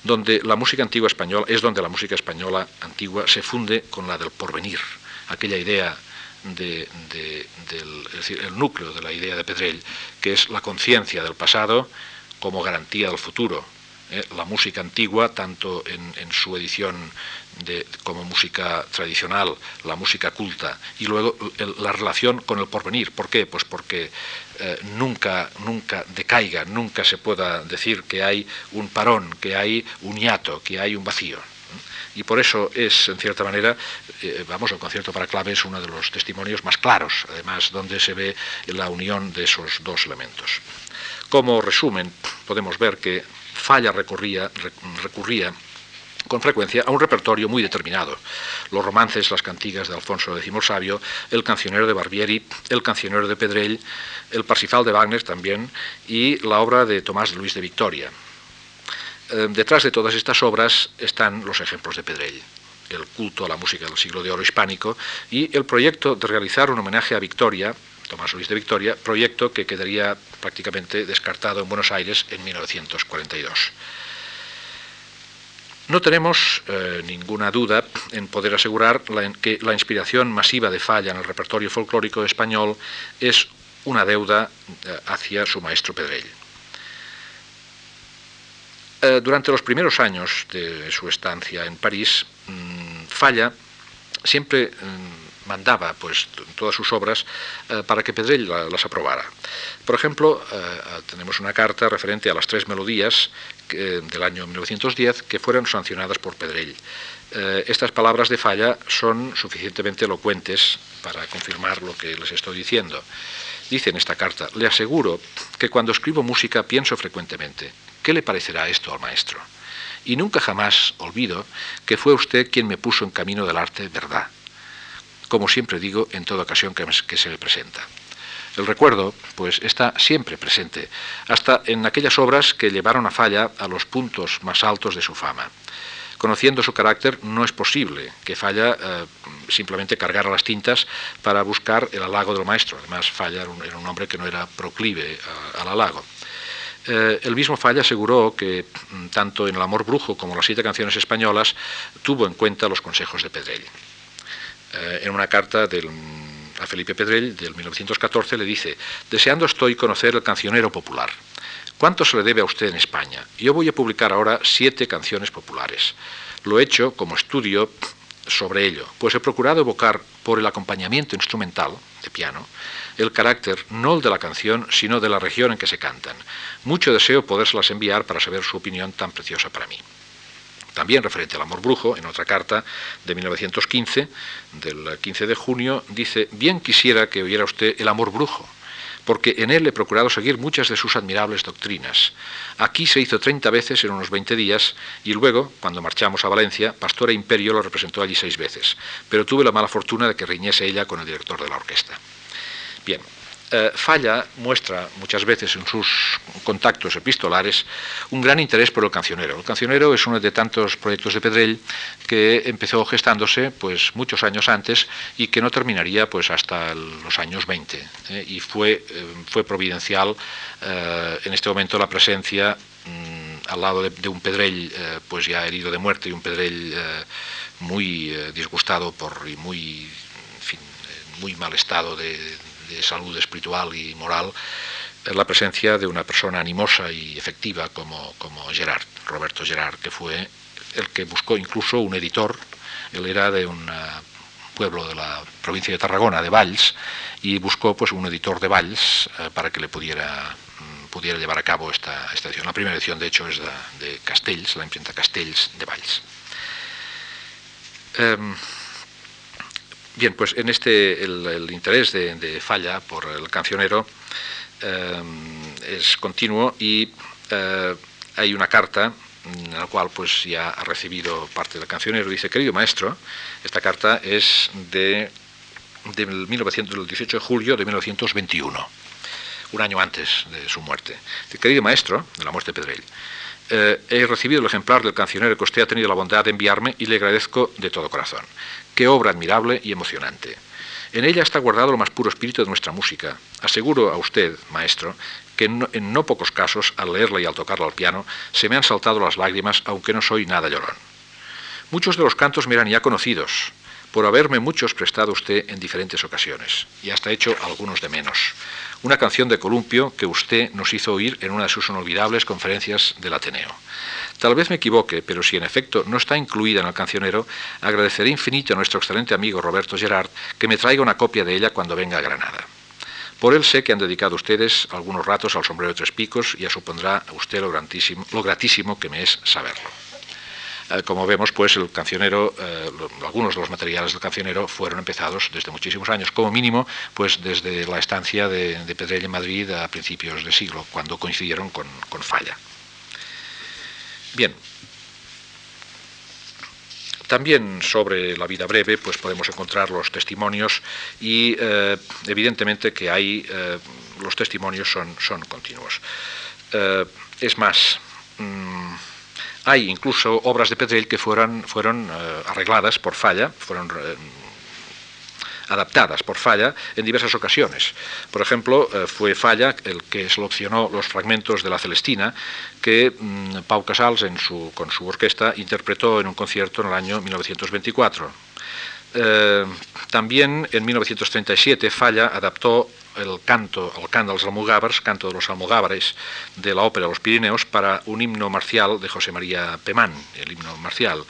donde la música antigua española es donde la música española antigua se funde con la del porvenir, aquella idea del el núcleo de la idea de Pedrell, que es la conciencia del pasado como garantía del futuro. ¿eh? la música antigua, tanto en, su edición de, como música tradicional, la música culta, y luego la relación con el porvenir. ¿Por qué? Pues porque eh, nunca, nunca decaiga, nunca se pueda decir que hay un parón, que hay un hiato, que hay un vacío. Y por eso es, en cierta manera, eh, vamos, el concierto para clave es uno de los testimonios más claros, además, donde se ve la unión de esos dos elementos. Como resumen, podemos ver que Falla recurría, con frecuencia a un repertorio muy determinado. Los romances, las cantigas de Alfonso X Sabio, el cancionero de Barbieri, el cancionero de Pedrell, el Parsifal de Wagner también y la obra de Tomás Luis de Victoria. Eh, detrás de todas estas obras están los ejemplos de Pedrell el culto a la música del siglo de oro hispánico y el proyecto de realizar un homenaje a Victoria, Tomás Luis de Victoria, proyecto que quedaría prácticamente descartado en Buenos Aires en 1942. No tenemos eh, ninguna duda en poder asegurar que la inspiración masiva de Falla en el repertorio folclórico español es una deuda eh, hacia su maestro Pedrell. Eh, durante los primeros años de su estancia en París, mm, Falla siempre mm, mandaba pues, todas sus obras para que Pedrell las aprobara. Por ejemplo, tenemos una carta referente a las tres melodías del año 1910 que fueron sancionadas por Pedrell. Eh, estas palabras de falla son suficientemente elocuentes para confirmar lo que les estoy diciendo. Dice en esta carta, le aseguro que cuando escribo música pienso frecuentemente, ¿qué le parecerá esto al maestro? Y nunca jamás olvido que fue usted quien me puso en camino del arte verdad, como siempre digo en toda ocasión que se me presenta. El recuerdo, pues, está siempre presente, hasta en aquellas obras que llevaron a Falla a los puntos más altos de su fama. Conociendo su carácter, no es posible que Falla eh, simplemente cargara las tintas para buscar el halago del maestro. Además, Falla era un, hombre que no era proclive al halago. Eh, el mismo Falla aseguró que mm, tanto en El amor brujo como las siete canciones españolas tuvo en cuenta los consejos de Pedrell. Eh, en una carta del a Felipe Pedrell, del 1914, le dice, deseando estoy conocer el cancionero popular. ¿Cuánto se le debe a usted en España? Yo voy a publicar ahora siete canciones populares. Lo he hecho como estudio sobre ello, pues he procurado evocar por el acompañamiento instrumental, de piano, el carácter no el de la canción, sino de la región en que se cantan. Mucho deseo podérselas enviar para saber su opinión tan preciosa para mí también referente al amor brujo, en otra carta de 1915, del 15 de junio, dice, bien quisiera que oyera usted el amor brujo, porque en él he procurado seguir muchas de sus admirables doctrinas. Aquí se hizo 30 veces en unos 20 días y luego, cuando marchamos a Valencia, Pastora Imperio lo representó allí seis veces, pero tuve la mala fortuna de que riñese ella con el director de la orquesta. Bien, eh, Falla muestra muchas veces en sus contactos epistolares un gran interés por el cancionero. El cancionero es uno de tantos proyectos de Pedrell que empezó gestándose pues muchos años antes y que no terminaría pues hasta los años 20 ¿eh? y fue, eh, fue providencial en este momento la presencia mm, al lado de, un Pedrell pues ya herido de muerte y un Pedrell muy disgustado por y muy muy mal estado de, de salud espiritual y moral, la presencia de una persona animosa y efectiva como, como Gerard, Roberto Gerard, que fue el que buscó incluso un editor. Él era de un pueblo de la provincia de Tarragona, de Valls, y buscó pues, un editor de Valls eh, para que le pudiera, mm, pudiera llevar a cabo esta, edición. La primera edición, de hecho, es de, Castells, la imprenta Castells de Valls. Em, Bien, pues en este el, interés de, Falla por el cancionero eh, es continuo y eh, hay una carta en la cual pues ya ha recibido parte del cancionero. Dice, querido maestro, esta carta es de, del, 18 de julio de 1921, un año antes de su muerte. Querido maestro, de la muerte de Pedrell, eh, he recibido el ejemplar del cancionero que usted ha tenido la bondad de enviarme y le agradezco de todo corazón. Qué obra admirable y emocionante. En ella está guardado lo más puro espíritu de nuestra música. Aseguro a usted, maestro, que en no, pocos casos, al leerla y al tocarla al piano, se me han saltado las lágrimas, aunque no soy nada llorón. Muchos de los cantos me eran ya conocidos, por haberme muchos prestado usted en diferentes ocasiones, y hasta hecho algunos de menos. Una canción de columpio que usted nos hizo oír en una de sus inolvidables conferencias del Ateneo. Tal vez me equivoque, pero si en efecto no está incluida en el cancionero, agradeceré infinito a nuestro excelente amigo Roberto Gerard que me traiga una copia de ella cuando venga a Granada. Por él sé que han dedicado ustedes algunos ratos al sombrero de tres picos y ya supondrá a usted lo, lo gratísimo que me es saberlo. Eh, como vemos, pues el cancionero, eh, algunos de los materiales del cancionero fueron empezados desde muchísimos años, como mínimo, pues desde la estancia de, de en Madrid a principios de siglo, cuando coincidieron con Falla. Bien. También sobre la vida breve, pues podemos encontrar los testimonios y eh, evidentemente que hay los testimonios son, continuos. Es más, mm, hay incluso obras de Pedrell que fueron, fueron arregladas por falla, fueron adaptadas por Falla en diversas ocasiones. Por ejemplo, eh, fue Falla el que seleccionó los fragmentos de la Celestina que mm, Pau Casals con su orquesta interpretó en un concierto en el año 1924. Eh, también en 1937 Falla adaptó el canto, el canto de los almogávares, canto de los almogávares de la ópera Los Pirineos para un himno marcial de José María Pemán, el himno marcial.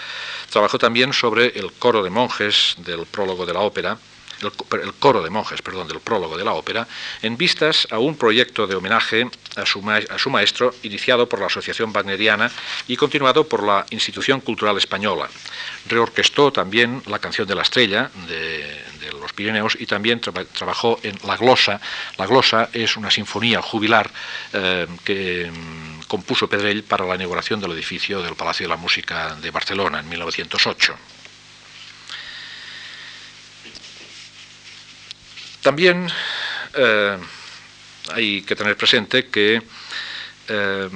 Trabajó también sobre el coro de monjes del prólogo de la ópera el, coro de monjes, perdón, del prólogo de la ópera, en vistas a un proyecto de homenaje a su, maestro iniciado por la Asociación Wagneriana y continuado por la Institución Cultural Española. Reorquestó también la canción de la estrella de, los Pirineos y también trabajó en La Glosa. La Glosa es una sinfonía jubilar eh, que mm, compuso Pedrell para la inauguración del edificio del Palacio de la Música de Barcelona en 1908. También eh, hay que tener presente que, eh,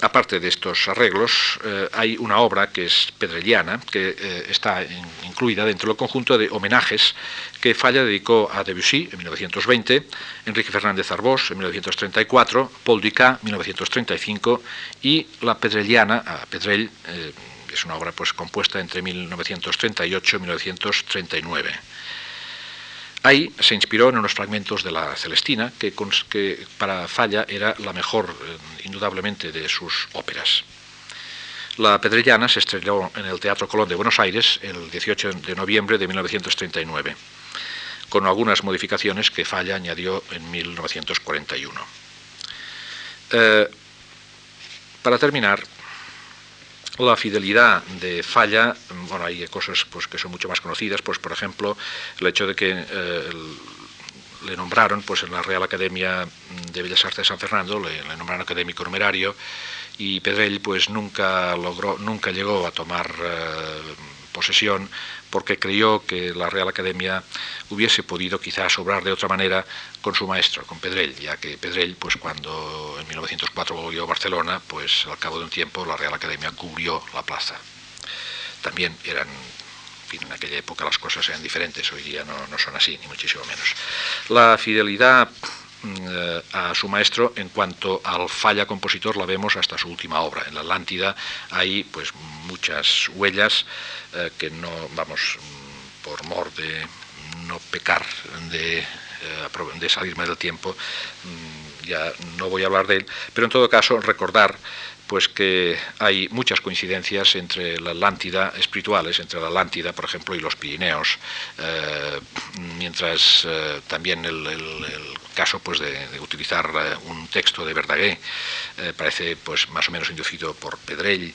aparte de estos arreglos, eh, hay una obra que es pedrelliana, que está incluida dentro del conjunto de homenajes que Falla dedicó a Debussy en 1920, Enrique Fernández Arbós en 1934, Paul Ducas en 1935 y la pedrelliana a Pedrell, es una obra pues, compuesta entre 1938 y 1939. Ahí se inspiró en unos fragmentos de la Celestina, que, para Falla era la mejor, eh, indudablemente, de sus óperas. La Pedrellana se estrenó en el Teatro Colón de Buenos Aires el 18 de noviembre de 1939, con algunas modificaciones que Falla añadió en 1941. Eh, para terminar, la fidelidad de Falla, bueno, hay cosas pues, que son mucho más conocidas, pues por ejemplo, el hecho de que eh, le nombraron, pues en la Real Academia de Bellas Artes de San Fernando, le, nombraron académico numerario y Pedrell pues nunca logró, nunca llegó a tomar posesión porque creyó que la Real Academia hubiese podido quizás obrar de otra manera con su maestro, con Pedrell, ya que Pedrell, pues cuando en 1904 volvió a Barcelona, pues al cabo de un tiempo la Real Academia cubrió la plaza. También eran en aquella época las cosas eran diferentes, hoy día no, no son así, ni muchísimo menos. La fidelidad eh, a su maestro en cuanto al falla compositor la vemos hasta su última obra. En la Atlántida hay pues muchas huellas eh, que no, vamos, por mor de no pecar, de, de salirme del tiempo, mm, ya no voy a hablar de él, pero en todo caso recordar pues que hay muchas coincidencias entre la Atlántida espirituales, entre la Atlántida, por ejemplo, y los Pirineos, eh, mientras eh, también el, caso pues, de, utilizar eh, un texto de Verdaguer parece pues, más o menos inducido por Pedrell,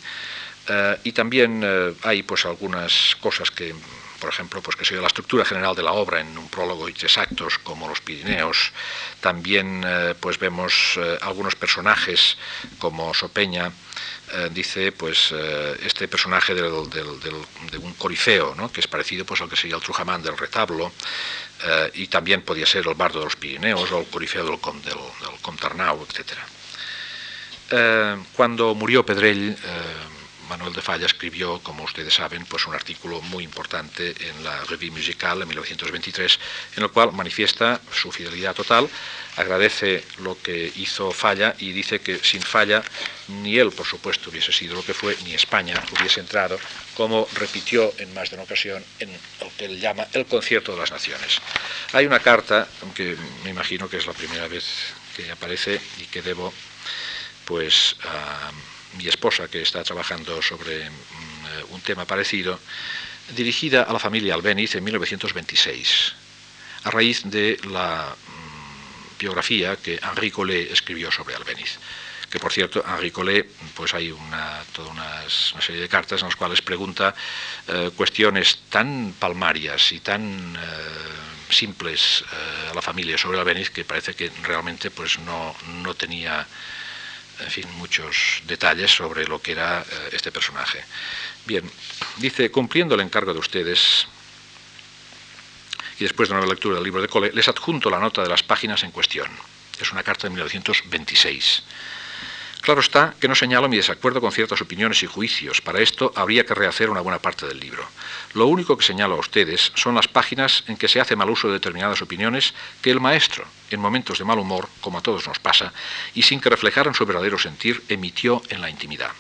y también hay pues, algunas cosas que por ejemplo, pues que se la estructura general de la obra en un prólogo y tres actos, como los Pirineos. También eh, pues vemos eh, algunos personajes, como Sopeña, eh, dice pues este personaje de un corifeo, ¿no? que es parecido pues al que sería el Trujamán del retablo, y también podía ser el bardo de los Pirineos o el corifeo del, del, Contarnau, etc. cuando murió Pedrell, Manuel de Falla escribió, como ustedes saben, pues un artículo muy importante en la Revue Musicale en 1923, en el cual manifiesta su fidelidad total, agradece lo que hizo Falla y dice que sin Falla ni él, por supuesto, hubiese sido lo que fue, ni España hubiese entrado, como repitió en más de una ocasión en lo que él llama el concierto de las naciones. Hay una carta, que me imagino que es la primera vez que aparece y que debo, pues, a mi esposa, que está trabajando sobre mm, eh, un tema parecido, dirigida a la familia Albeniz en 1926, a raíz de la mm, biografía que Henri Collet escribió sobre Albeniz. Que por cierto, Henri Collet, pues hay una, toda una, serie de cartas en las cuales pregunta eh, cuestiones tan palmarias y tan eh, simples a la familia sobre Albeniz que parece que realmente pues no, no tenía en fin, muchos detalles sobre lo que era eh, este personaje. Bien, dice, cumpliendo el encargo de ustedes, y después de una lectura del libro de Cole, les adjunto la nota de las páginas en cuestión. Es una carta de 1926. Claro está que no señalo mi desacuerdo con ciertas opiniones y juicios. Para esto habría que rehacer una buena parte del libro. Lo único que señalo a ustedes son las páginas en que se hace mal uso de determinadas opiniones que el maestro, en momentos de mal humor, como a todos nos pasa, y sin que reflejaran su verdadero sentir, emitió en la intimidad.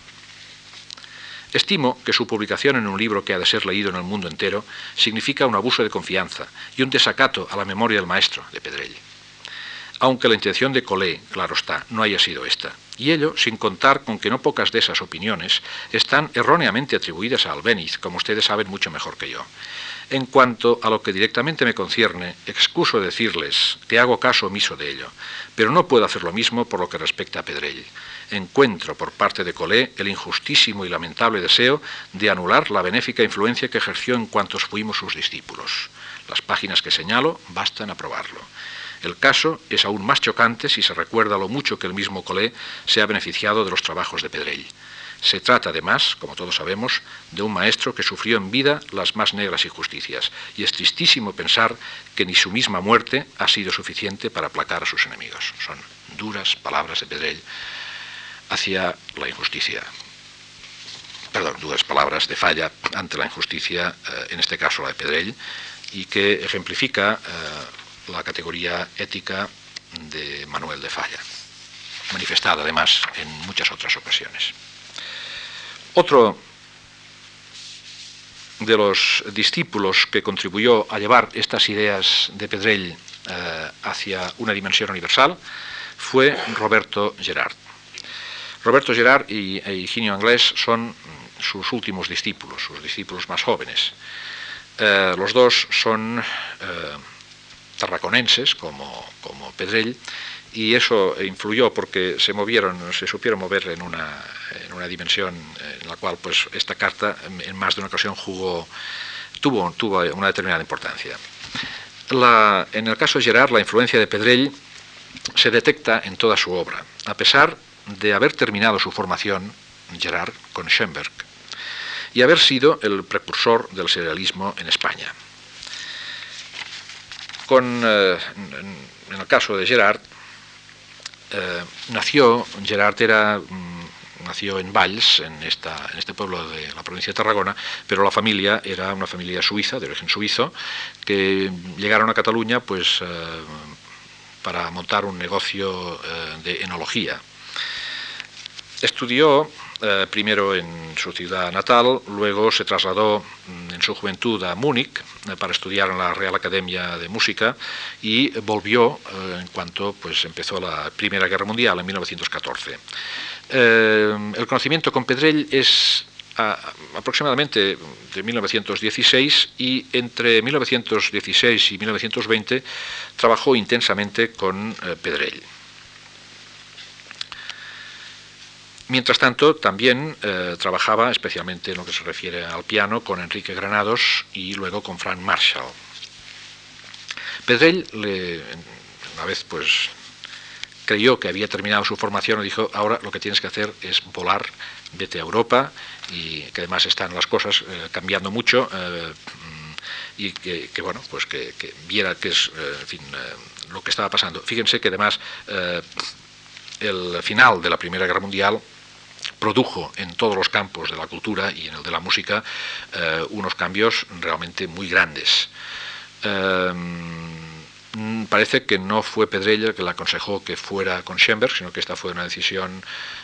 Estimo que su publicación en un libro que ha de ser leído en el mundo entero significa un abuso de confianza y un desacato a la memoria del maestro de Pedrell aunque la intención de Colé, claro está, no haya sido esta. Y ello sin contar con que no pocas de esas opiniones están erróneamente atribuidas a Albéniz, como ustedes saben mucho mejor que yo. En cuanto a lo que directamente me concierne, excuso decirles que hago caso omiso de ello, pero no puedo hacer lo mismo por lo que respecta a Pedrell. Encuentro por parte de Colé el injustísimo y lamentable deseo de anular la benéfica influencia que ejerció en cuantos fuimos sus discípulos. Las páginas que señalo bastan a probarlo. El caso es aún más chocante si se recuerda lo mucho que el mismo Colé se ha beneficiado de los trabajos de Pedrell. Se trata, además, como todos sabemos, de un maestro que sufrió en vida las más negras injusticias, y es tristísimo pensar que ni su misma muerte ha sido suficiente para aplacar a sus enemigos. Son duras palabras de Pedrell hacia la injusticia. Perdón, duras palabras de falla ante la injusticia, eh, en este caso la de Pedrell, y que ejemplifica eh, la categoría ética de Manuel de Falla, manifestada además en muchas otras ocasiones. Otro de los discípulos que contribuyó a llevar estas ideas de Pedrell eh, hacia una dimensión universal fue Roberto Gerard. Roberto Gerard y e Higinio Anglés son sus últimos discípulos, sus discípulos más jóvenes. Eh, los dos son eh, tarraconenses como, como Pedrell, y eso influyó porque se movieron, se supieron mover en una, en una dimensión en la cual pues, esta carta en más de una ocasión jugó, tuvo, tuvo una determinada importancia. en el caso de Gerard, la influencia de Pedrell se detecta en toda su obra, a pesar de haber terminado su formación, Gerard, con Schoenberg, y haber sido el precursor del serialismo en España. Con, eh, en el caso de Gerard, eh, nació, Gerard era mm, nació en Valls, en, esta, en este pueblo de la provincia de Tarragona, pero la familia era una familia suiza, de origen suizo, que llegaron a Cataluña pues, eh, para montar un negocio de enología. Estudió eh, primero en su ciudad natal, luego se trasladó mm, en su juventud a Múnich para estudiar en la Real Academia de Música y volvió en cuanto pues, empezó la Primera Guerra Mundial en 1914. Eh, el conocimiento con Pedrell es aproximadamente de 1916 y entre 1916 y 1920 trabajó intensamente con eh, Pedrell. Mientras tanto, también eh, trabajaba, especialmente en lo que se refiere al piano, con Enrique Granados y luego con Frank Marshall. Pedrell, una vez pues creyó que había terminado su formación dijo, ahora lo que tienes que hacer es volar, vete a Europa, y que además están las cosas eh, cambiando mucho, eh, y que, bueno, pues que, viera que es, lo que estaba pasando. Fíjense que además el final de la Primera Guerra Mundial produjo en todos los campos de la cultura y en el de la música unos cambios realmente muy grandes. Mm, parece que no fue Pedrella el que le aconsejó que fuera con Schoenberg, sino que esta fue una decisión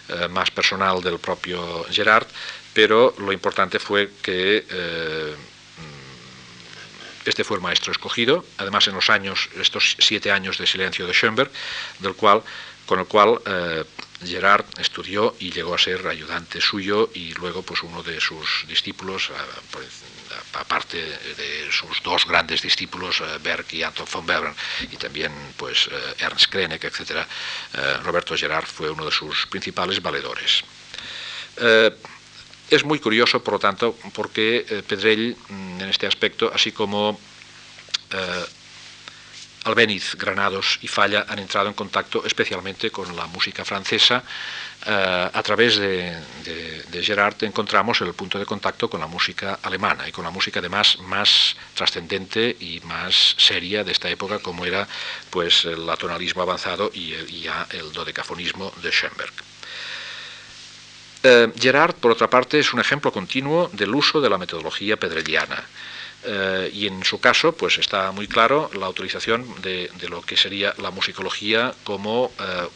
eh, más personal del propio Gerard, pero lo importante fue que eh, este fue el maestro escogido, además en los años, estos siete años de silencio de Schoenberg, del cual, con el cual eh, Gerard estudió y llegó a ser ayudante suyo y luego pues uno de sus discípulos, aparte de sus dos grandes discípulos, eh, Berg y Anton von Beveren, y también pues, eh, Ernst Krenek, etc., Roberto Gerard fue uno de sus principales valedores. es muy curioso, por lo tanto, porque Pedrell, mm, en este aspecto, así como Albéniz, Granados y Falla han entrado en contacto especialmente con la música francesa. Eh, a través de, Gerard encontramos el punto de contacto con la música alemana y con la música además más trascendente y más seria de esta época como era pues el atonalismo avanzado y, ya el dodecafonismo de Schoenberg. Eh, Gerard, por otra parte, es un ejemplo continuo del uso de la metodología pedrelliana. Eh, y en su caso, pues está muy claro la utilización de, lo que sería la musicología como eh,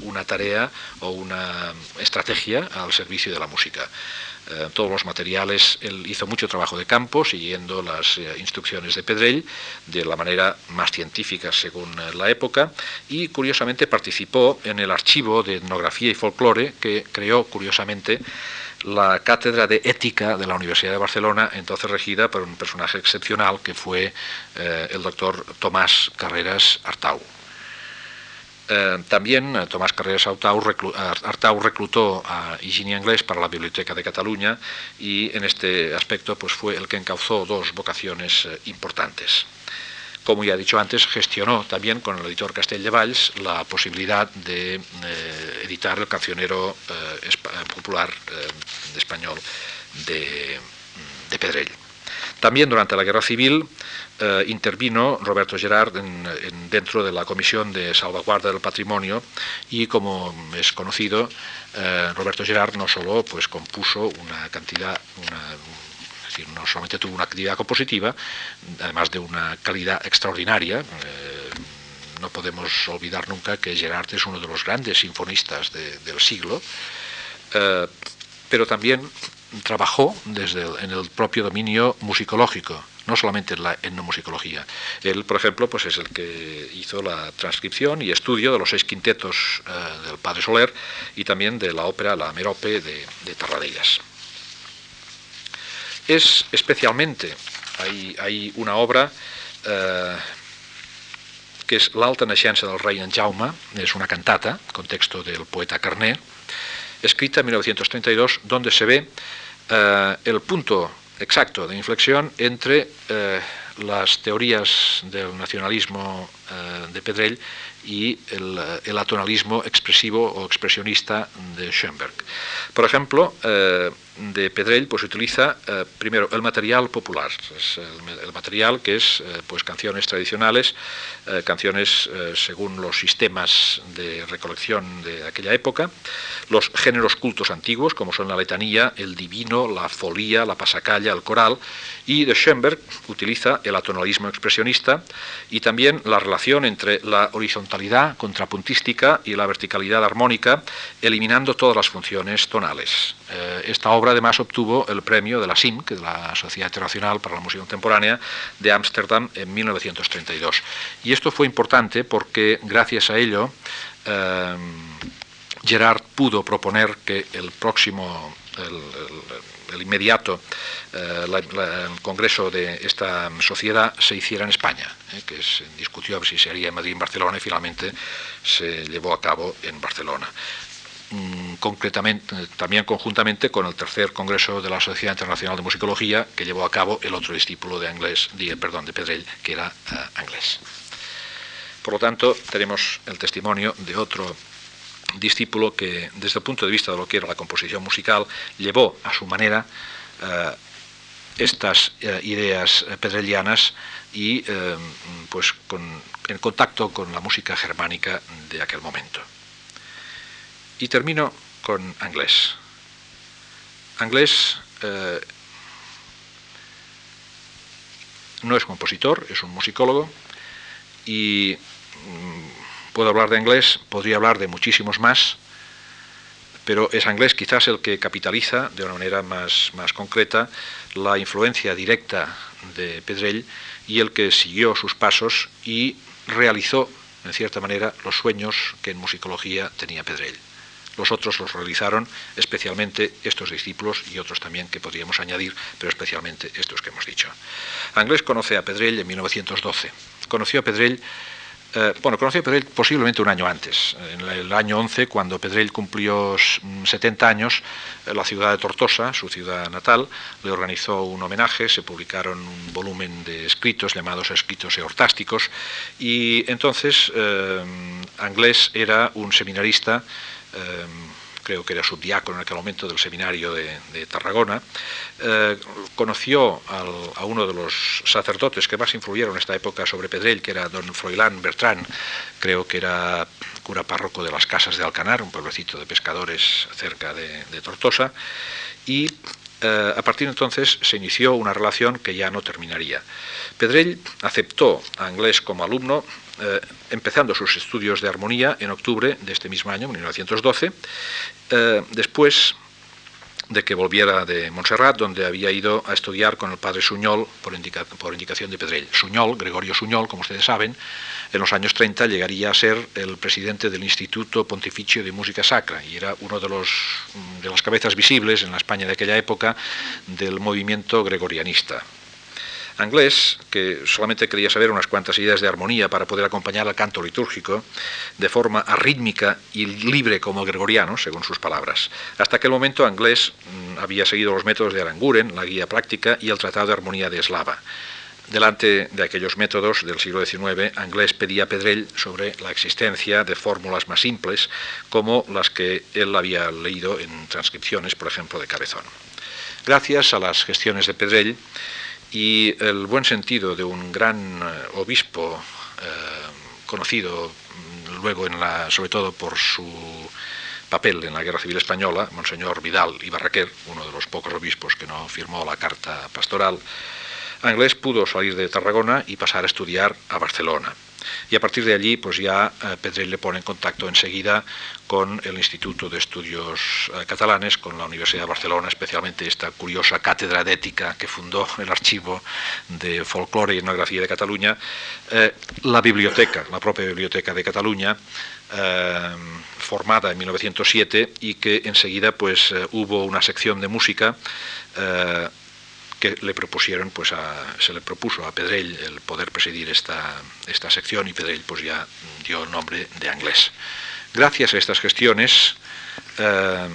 una, tarea o una estrategia al servicio de la música. Eh, todos los materiales, él hizo mucho trabajo de campo, siguiendo las instrucciones de Pedrell, de la manera más científica según la época, y curiosamente participó en el archivo de etnografía y folclore que creó curiosamente la cátedra de ética de la Universidad de Barcelona, entonces regida por un personaje excepcional que fue eh, el doctor Tomás Carreras Artau. Eh, también eh, Tomás Carreras Artau, reclutó a Higiene Inglés para la Biblioteca de Cataluña y en este aspecto pues, fue el que encauzó dos vocaciones importantes. Como ya he dicho antes, gestionó también con el editor Castell de Valls la posibilidad de eh, editar el cancionero eh, popular eh, español de, de, Pedrell. También durante la Guerra Civil intervino Roberto Gerard dentro de la Comisión de Salvaguarda del Patrimonio y, como es conocido, Roberto Gerard no solo pues, compuso una cantidad, no solamente tuvo una actividad compositiva, además de una calidad extraordinaria. Eh, no podemos olvidar nunca que Gerard es uno de los grandes sinfonistas del siglo, eh, pero también trabajó desde en el propio dominio musicológico, no solamente en la etnomusicología. Él, por ejemplo, pues es el que hizo la transcripción y estudio de los seis quintetos eh, del Padre Soler y también de la ópera La Merope de Tarradellas es especialmente, hay, una obra eh, que es L'alta naixença del rey en Jaume, es una cantata, con texto del poeta Carné, escrita en 1932, donde se ve eh, el punto exacto de inflexión entre eh, las teorías del nacionalismo de Pedrell y el, atonalismo expresivo o expresionista de Schoenberg. Por ejemplo, eh, de Pedrell pues utiliza eh, primero el material popular, el, material que es eh, pues canciones tradicionales, canciones según los sistemas de recolección de aquella época, los géneros cultos antiguos como son la letanía, el divino, la folía, la pasacalla, el coral, y de Schoenberg utiliza el atonalismo expresionista y también la relación entre la contrapuntística y la verticalidad armónica, eliminando todas las funciones tonales. Eh, esta obra además obtuvo el premio de la SIM, que es la Sociedad Internacional para la Música Contemporánea, de Ámsterdam en 1932. Y esto fue importante porque gracias a ello eh, Gerard pudo proponer que el próximo, inmediato eh, el congreso de esta sociedad se hiciera en España, que se discutió si se haría en Madrid en Barcelona y finalmente se llevó a cabo en Barcelona. Mm, concretamente, también conjuntamente con el tercer congreso de la Sociedad Internacional de Musicología que llevó a cabo el otro discípulo de Anglés, de, perdón, de Pedrell, que era Anglés. Por lo tanto, tenemos el testimonio de otro discípulo que, desde el punto de vista de lo que era la composición musical, llevó a su manera eh, estas eh, ideas pedrellianas y pues en contacto con la música germánica de aquel momento. Y termino con Anglés. Anglés eh, no es compositor, es un musicólogo y mm, puedo hablar de inglés, podría hablar de muchísimos más, pero es inglés quizás el que capitaliza de una manera más, más concreta la influencia directa de Pedrell y el que siguió sus pasos y realizó, en cierta manera, los sueños que en musicología tenía Pedrell. Los otros los realizaron especialmente estos discípulos y otros también que podríamos añadir, pero especialmente estos que hemos dicho. Anglés conoce a Pedrell en 1912. Conoció a Pedrell eh, bueno, conoció a Pedrell posiblemente un año antes. En el año 11, cuando Pedrell cumplió 70 años, eh, la ciudad de Tortosa, su ciudad natal, le organizó un homenaje, se publicaron un volumen de escritos llamados Escritos eortásticos, y entonces eh, Anglés era un seminarista Em, creo que era subdiácono en aquel momento del seminario de, Tarragona, eh, conoció a uno de los sacerdotes que más influyeron en esta época sobre Pedrell, que era don Froilán Bertrán, creo que era cura párroco de las Casas de Alcanar, un pueblecito de pescadores cerca de, Tortosa, y eh, a partir de entonces se inició una relación que ya no terminaría. Pedrell aceptó a Anglés como alumno eh, empezando sus estudios de armonía en octubre de este mismo año, 1912, eh, después de que volviera de Montserrat, donde había ido a estudiar con el padre Suñol por, indicación de Pedrell. Suñol, Gregorio Suñol, como ustedes saben, en los años 30 llegaría a ser el presidente del Instituto Pontificio de Música Sacra y era uno de, los, de las cabezas visibles en la España de aquella época del movimiento gregorianista. Anglés, que solamente quería saber unas cuantas ideas de armonía para poder acompañar al canto litúrgico de forma arrítmica y libre como gregoriano, según sus palabras. Hasta aquel momento Anglés mm, había seguido los métodos de Aranguren, la guía práctica y el Tratado de Armonía de Eslava. Delante de aquellos métodos del siglo XIX, Anglés pedía a Pedrell sobre la existencia de fórmulas más simples, como las que él había leído en transcripciones, por ejemplo, de Cabezón. Gracias a las gestiones de Pedrell, y el buen sentido de un gran eh, obispo eh, conocido mm, luego en la, sobre todo por su papel en la Guerra Civil Española, Monseñor Vidal y Barraquer, uno de los pocos obispos que no firmó la carta pastoral, Anglés pudo salir de Tarragona y pasar a estudiar a Barcelona. Y a partir de allí, pues ya eh, le pone en contacto enseguida con el Instituto de Estudios eh, Catalanes, con la Universidad de Barcelona, especialmente esta curiosa cátedra de ética que fundó el Archivo de Folclore y Etnografía de Cataluña, eh, la biblioteca, la propia Biblioteca de Cataluña, formada en 1907 y que enseguida pues hubo una sección de música que le propusieron, pues se le propuso a Pedrell el poder presidir esta, esta sección y Pedrell pues ya dio el nombre de Anglés. Gracias a estas gestiones, eh,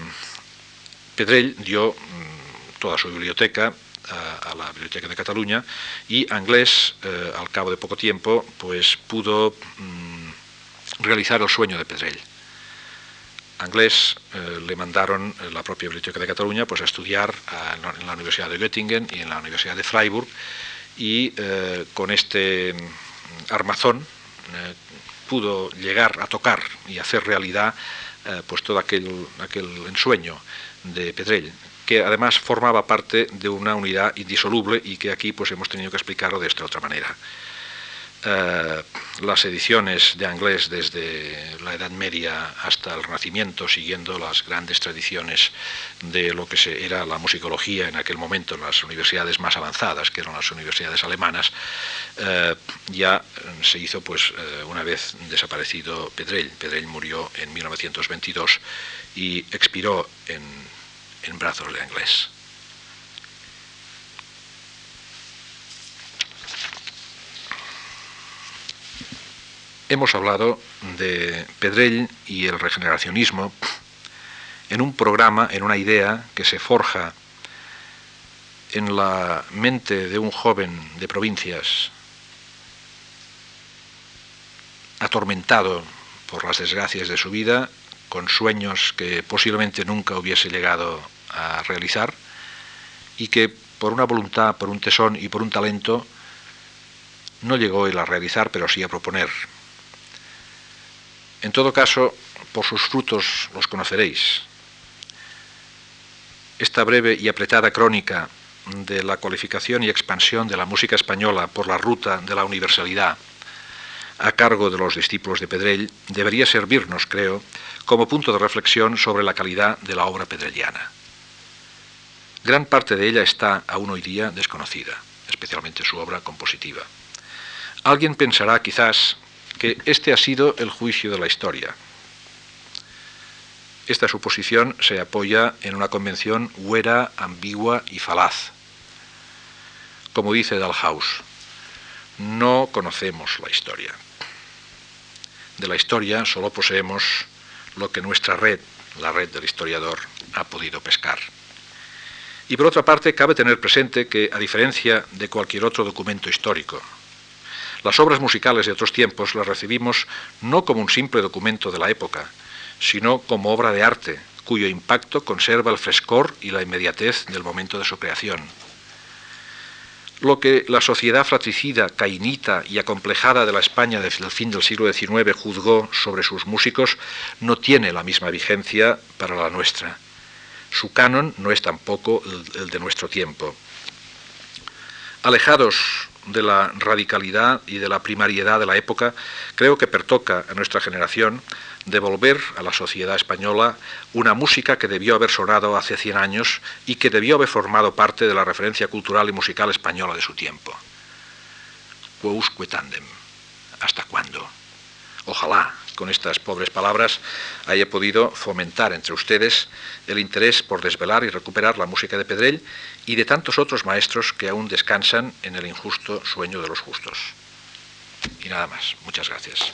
Pedrell dio mm, toda su biblioteca a, la Biblioteca de Cataluña y Anglés, eh, al cabo de poco tiempo, pues pudo mm, realizar el sueño de Pedrell. Anglés eh, le mandaron la propia Biblioteca de Cataluña pues, a estudiar en la Universidad de Göttingen y en la Universidad de Freiburg y con este mm, armazón pudo llegar a tocar y hacer realidad pues todo aquel, aquel ensueño de Pedrell, que además formaba parte de una unidad indisoluble y que aquí pues hemos tenido que explicarlo de esta otra manera. Eh, las ediciones de inglés desde la Edad Media hasta el Renacimiento, siguiendo las grandes tradiciones de lo que era la musicología en aquel momento en las universidades más avanzadas, que eran las universidades alemanas, eh, ya se hizo pues eh, una vez desaparecido Pedrell. Pedrell murió en 1922 y expiró en, en brazos de inglés. Hemos hablado de Pedrell y el regeneracionismo en un programa, en una idea que se forja en la mente de un joven de provincias atormentado por las desgracias de su vida, con sueños que posiblemente nunca hubiese llegado a realizar y que por una voluntad, por un tesón y por un talento no llegó él a realizar, pero sí a proponer. En todo caso, por sus frutos los conoceréis. Esta breve y apretada crónica de la cualificación y expansión de la música española por la ruta de la universalidad a cargo de los discípulos de Pedrell debería servirnos, creo, como punto de reflexión sobre la calidad de la obra pedrelliana. Gran parte de ella está aún hoy día desconocida, especialmente su obra compositiva. Alguien pensará quizás que este ha sido el juicio de la historia. Esta suposición se apoya en una convención huera, ambigua y falaz. Como dice Dalhaus, no conocemos la historia. De la historia solo poseemos lo que nuestra red, la red del historiador, ha podido pescar. Y por otra parte, cabe tener presente que, a diferencia de cualquier otro documento histórico, las obras musicales de otros tiempos las recibimos no como un simple documento de la época, sino como obra de arte, cuyo impacto conserva el frescor y la inmediatez del momento de su creación. Lo que la sociedad fratricida, cainita y acomplejada de la España desde el fin del siglo XIX juzgó sobre sus músicos no tiene la misma vigencia para la nuestra. Su canon no es tampoco el de nuestro tiempo. Alejados de la radicalidad y de la primariedad de la época, creo que pertoca a nuestra generación devolver a la sociedad española una música que debió haber sonado hace 100 años y que debió haber formado parte de la referencia cultural y musical española de su tiempo. Quousque tandem. ¿Hasta cuándo? Ojalá con estas pobres palabras haya podido fomentar entre ustedes el interés por desvelar y recuperar la música de Pedrell y de tantos otros maestros que aún descansan en el injusto sueño de los justos. Y nada más. Muchas gracias.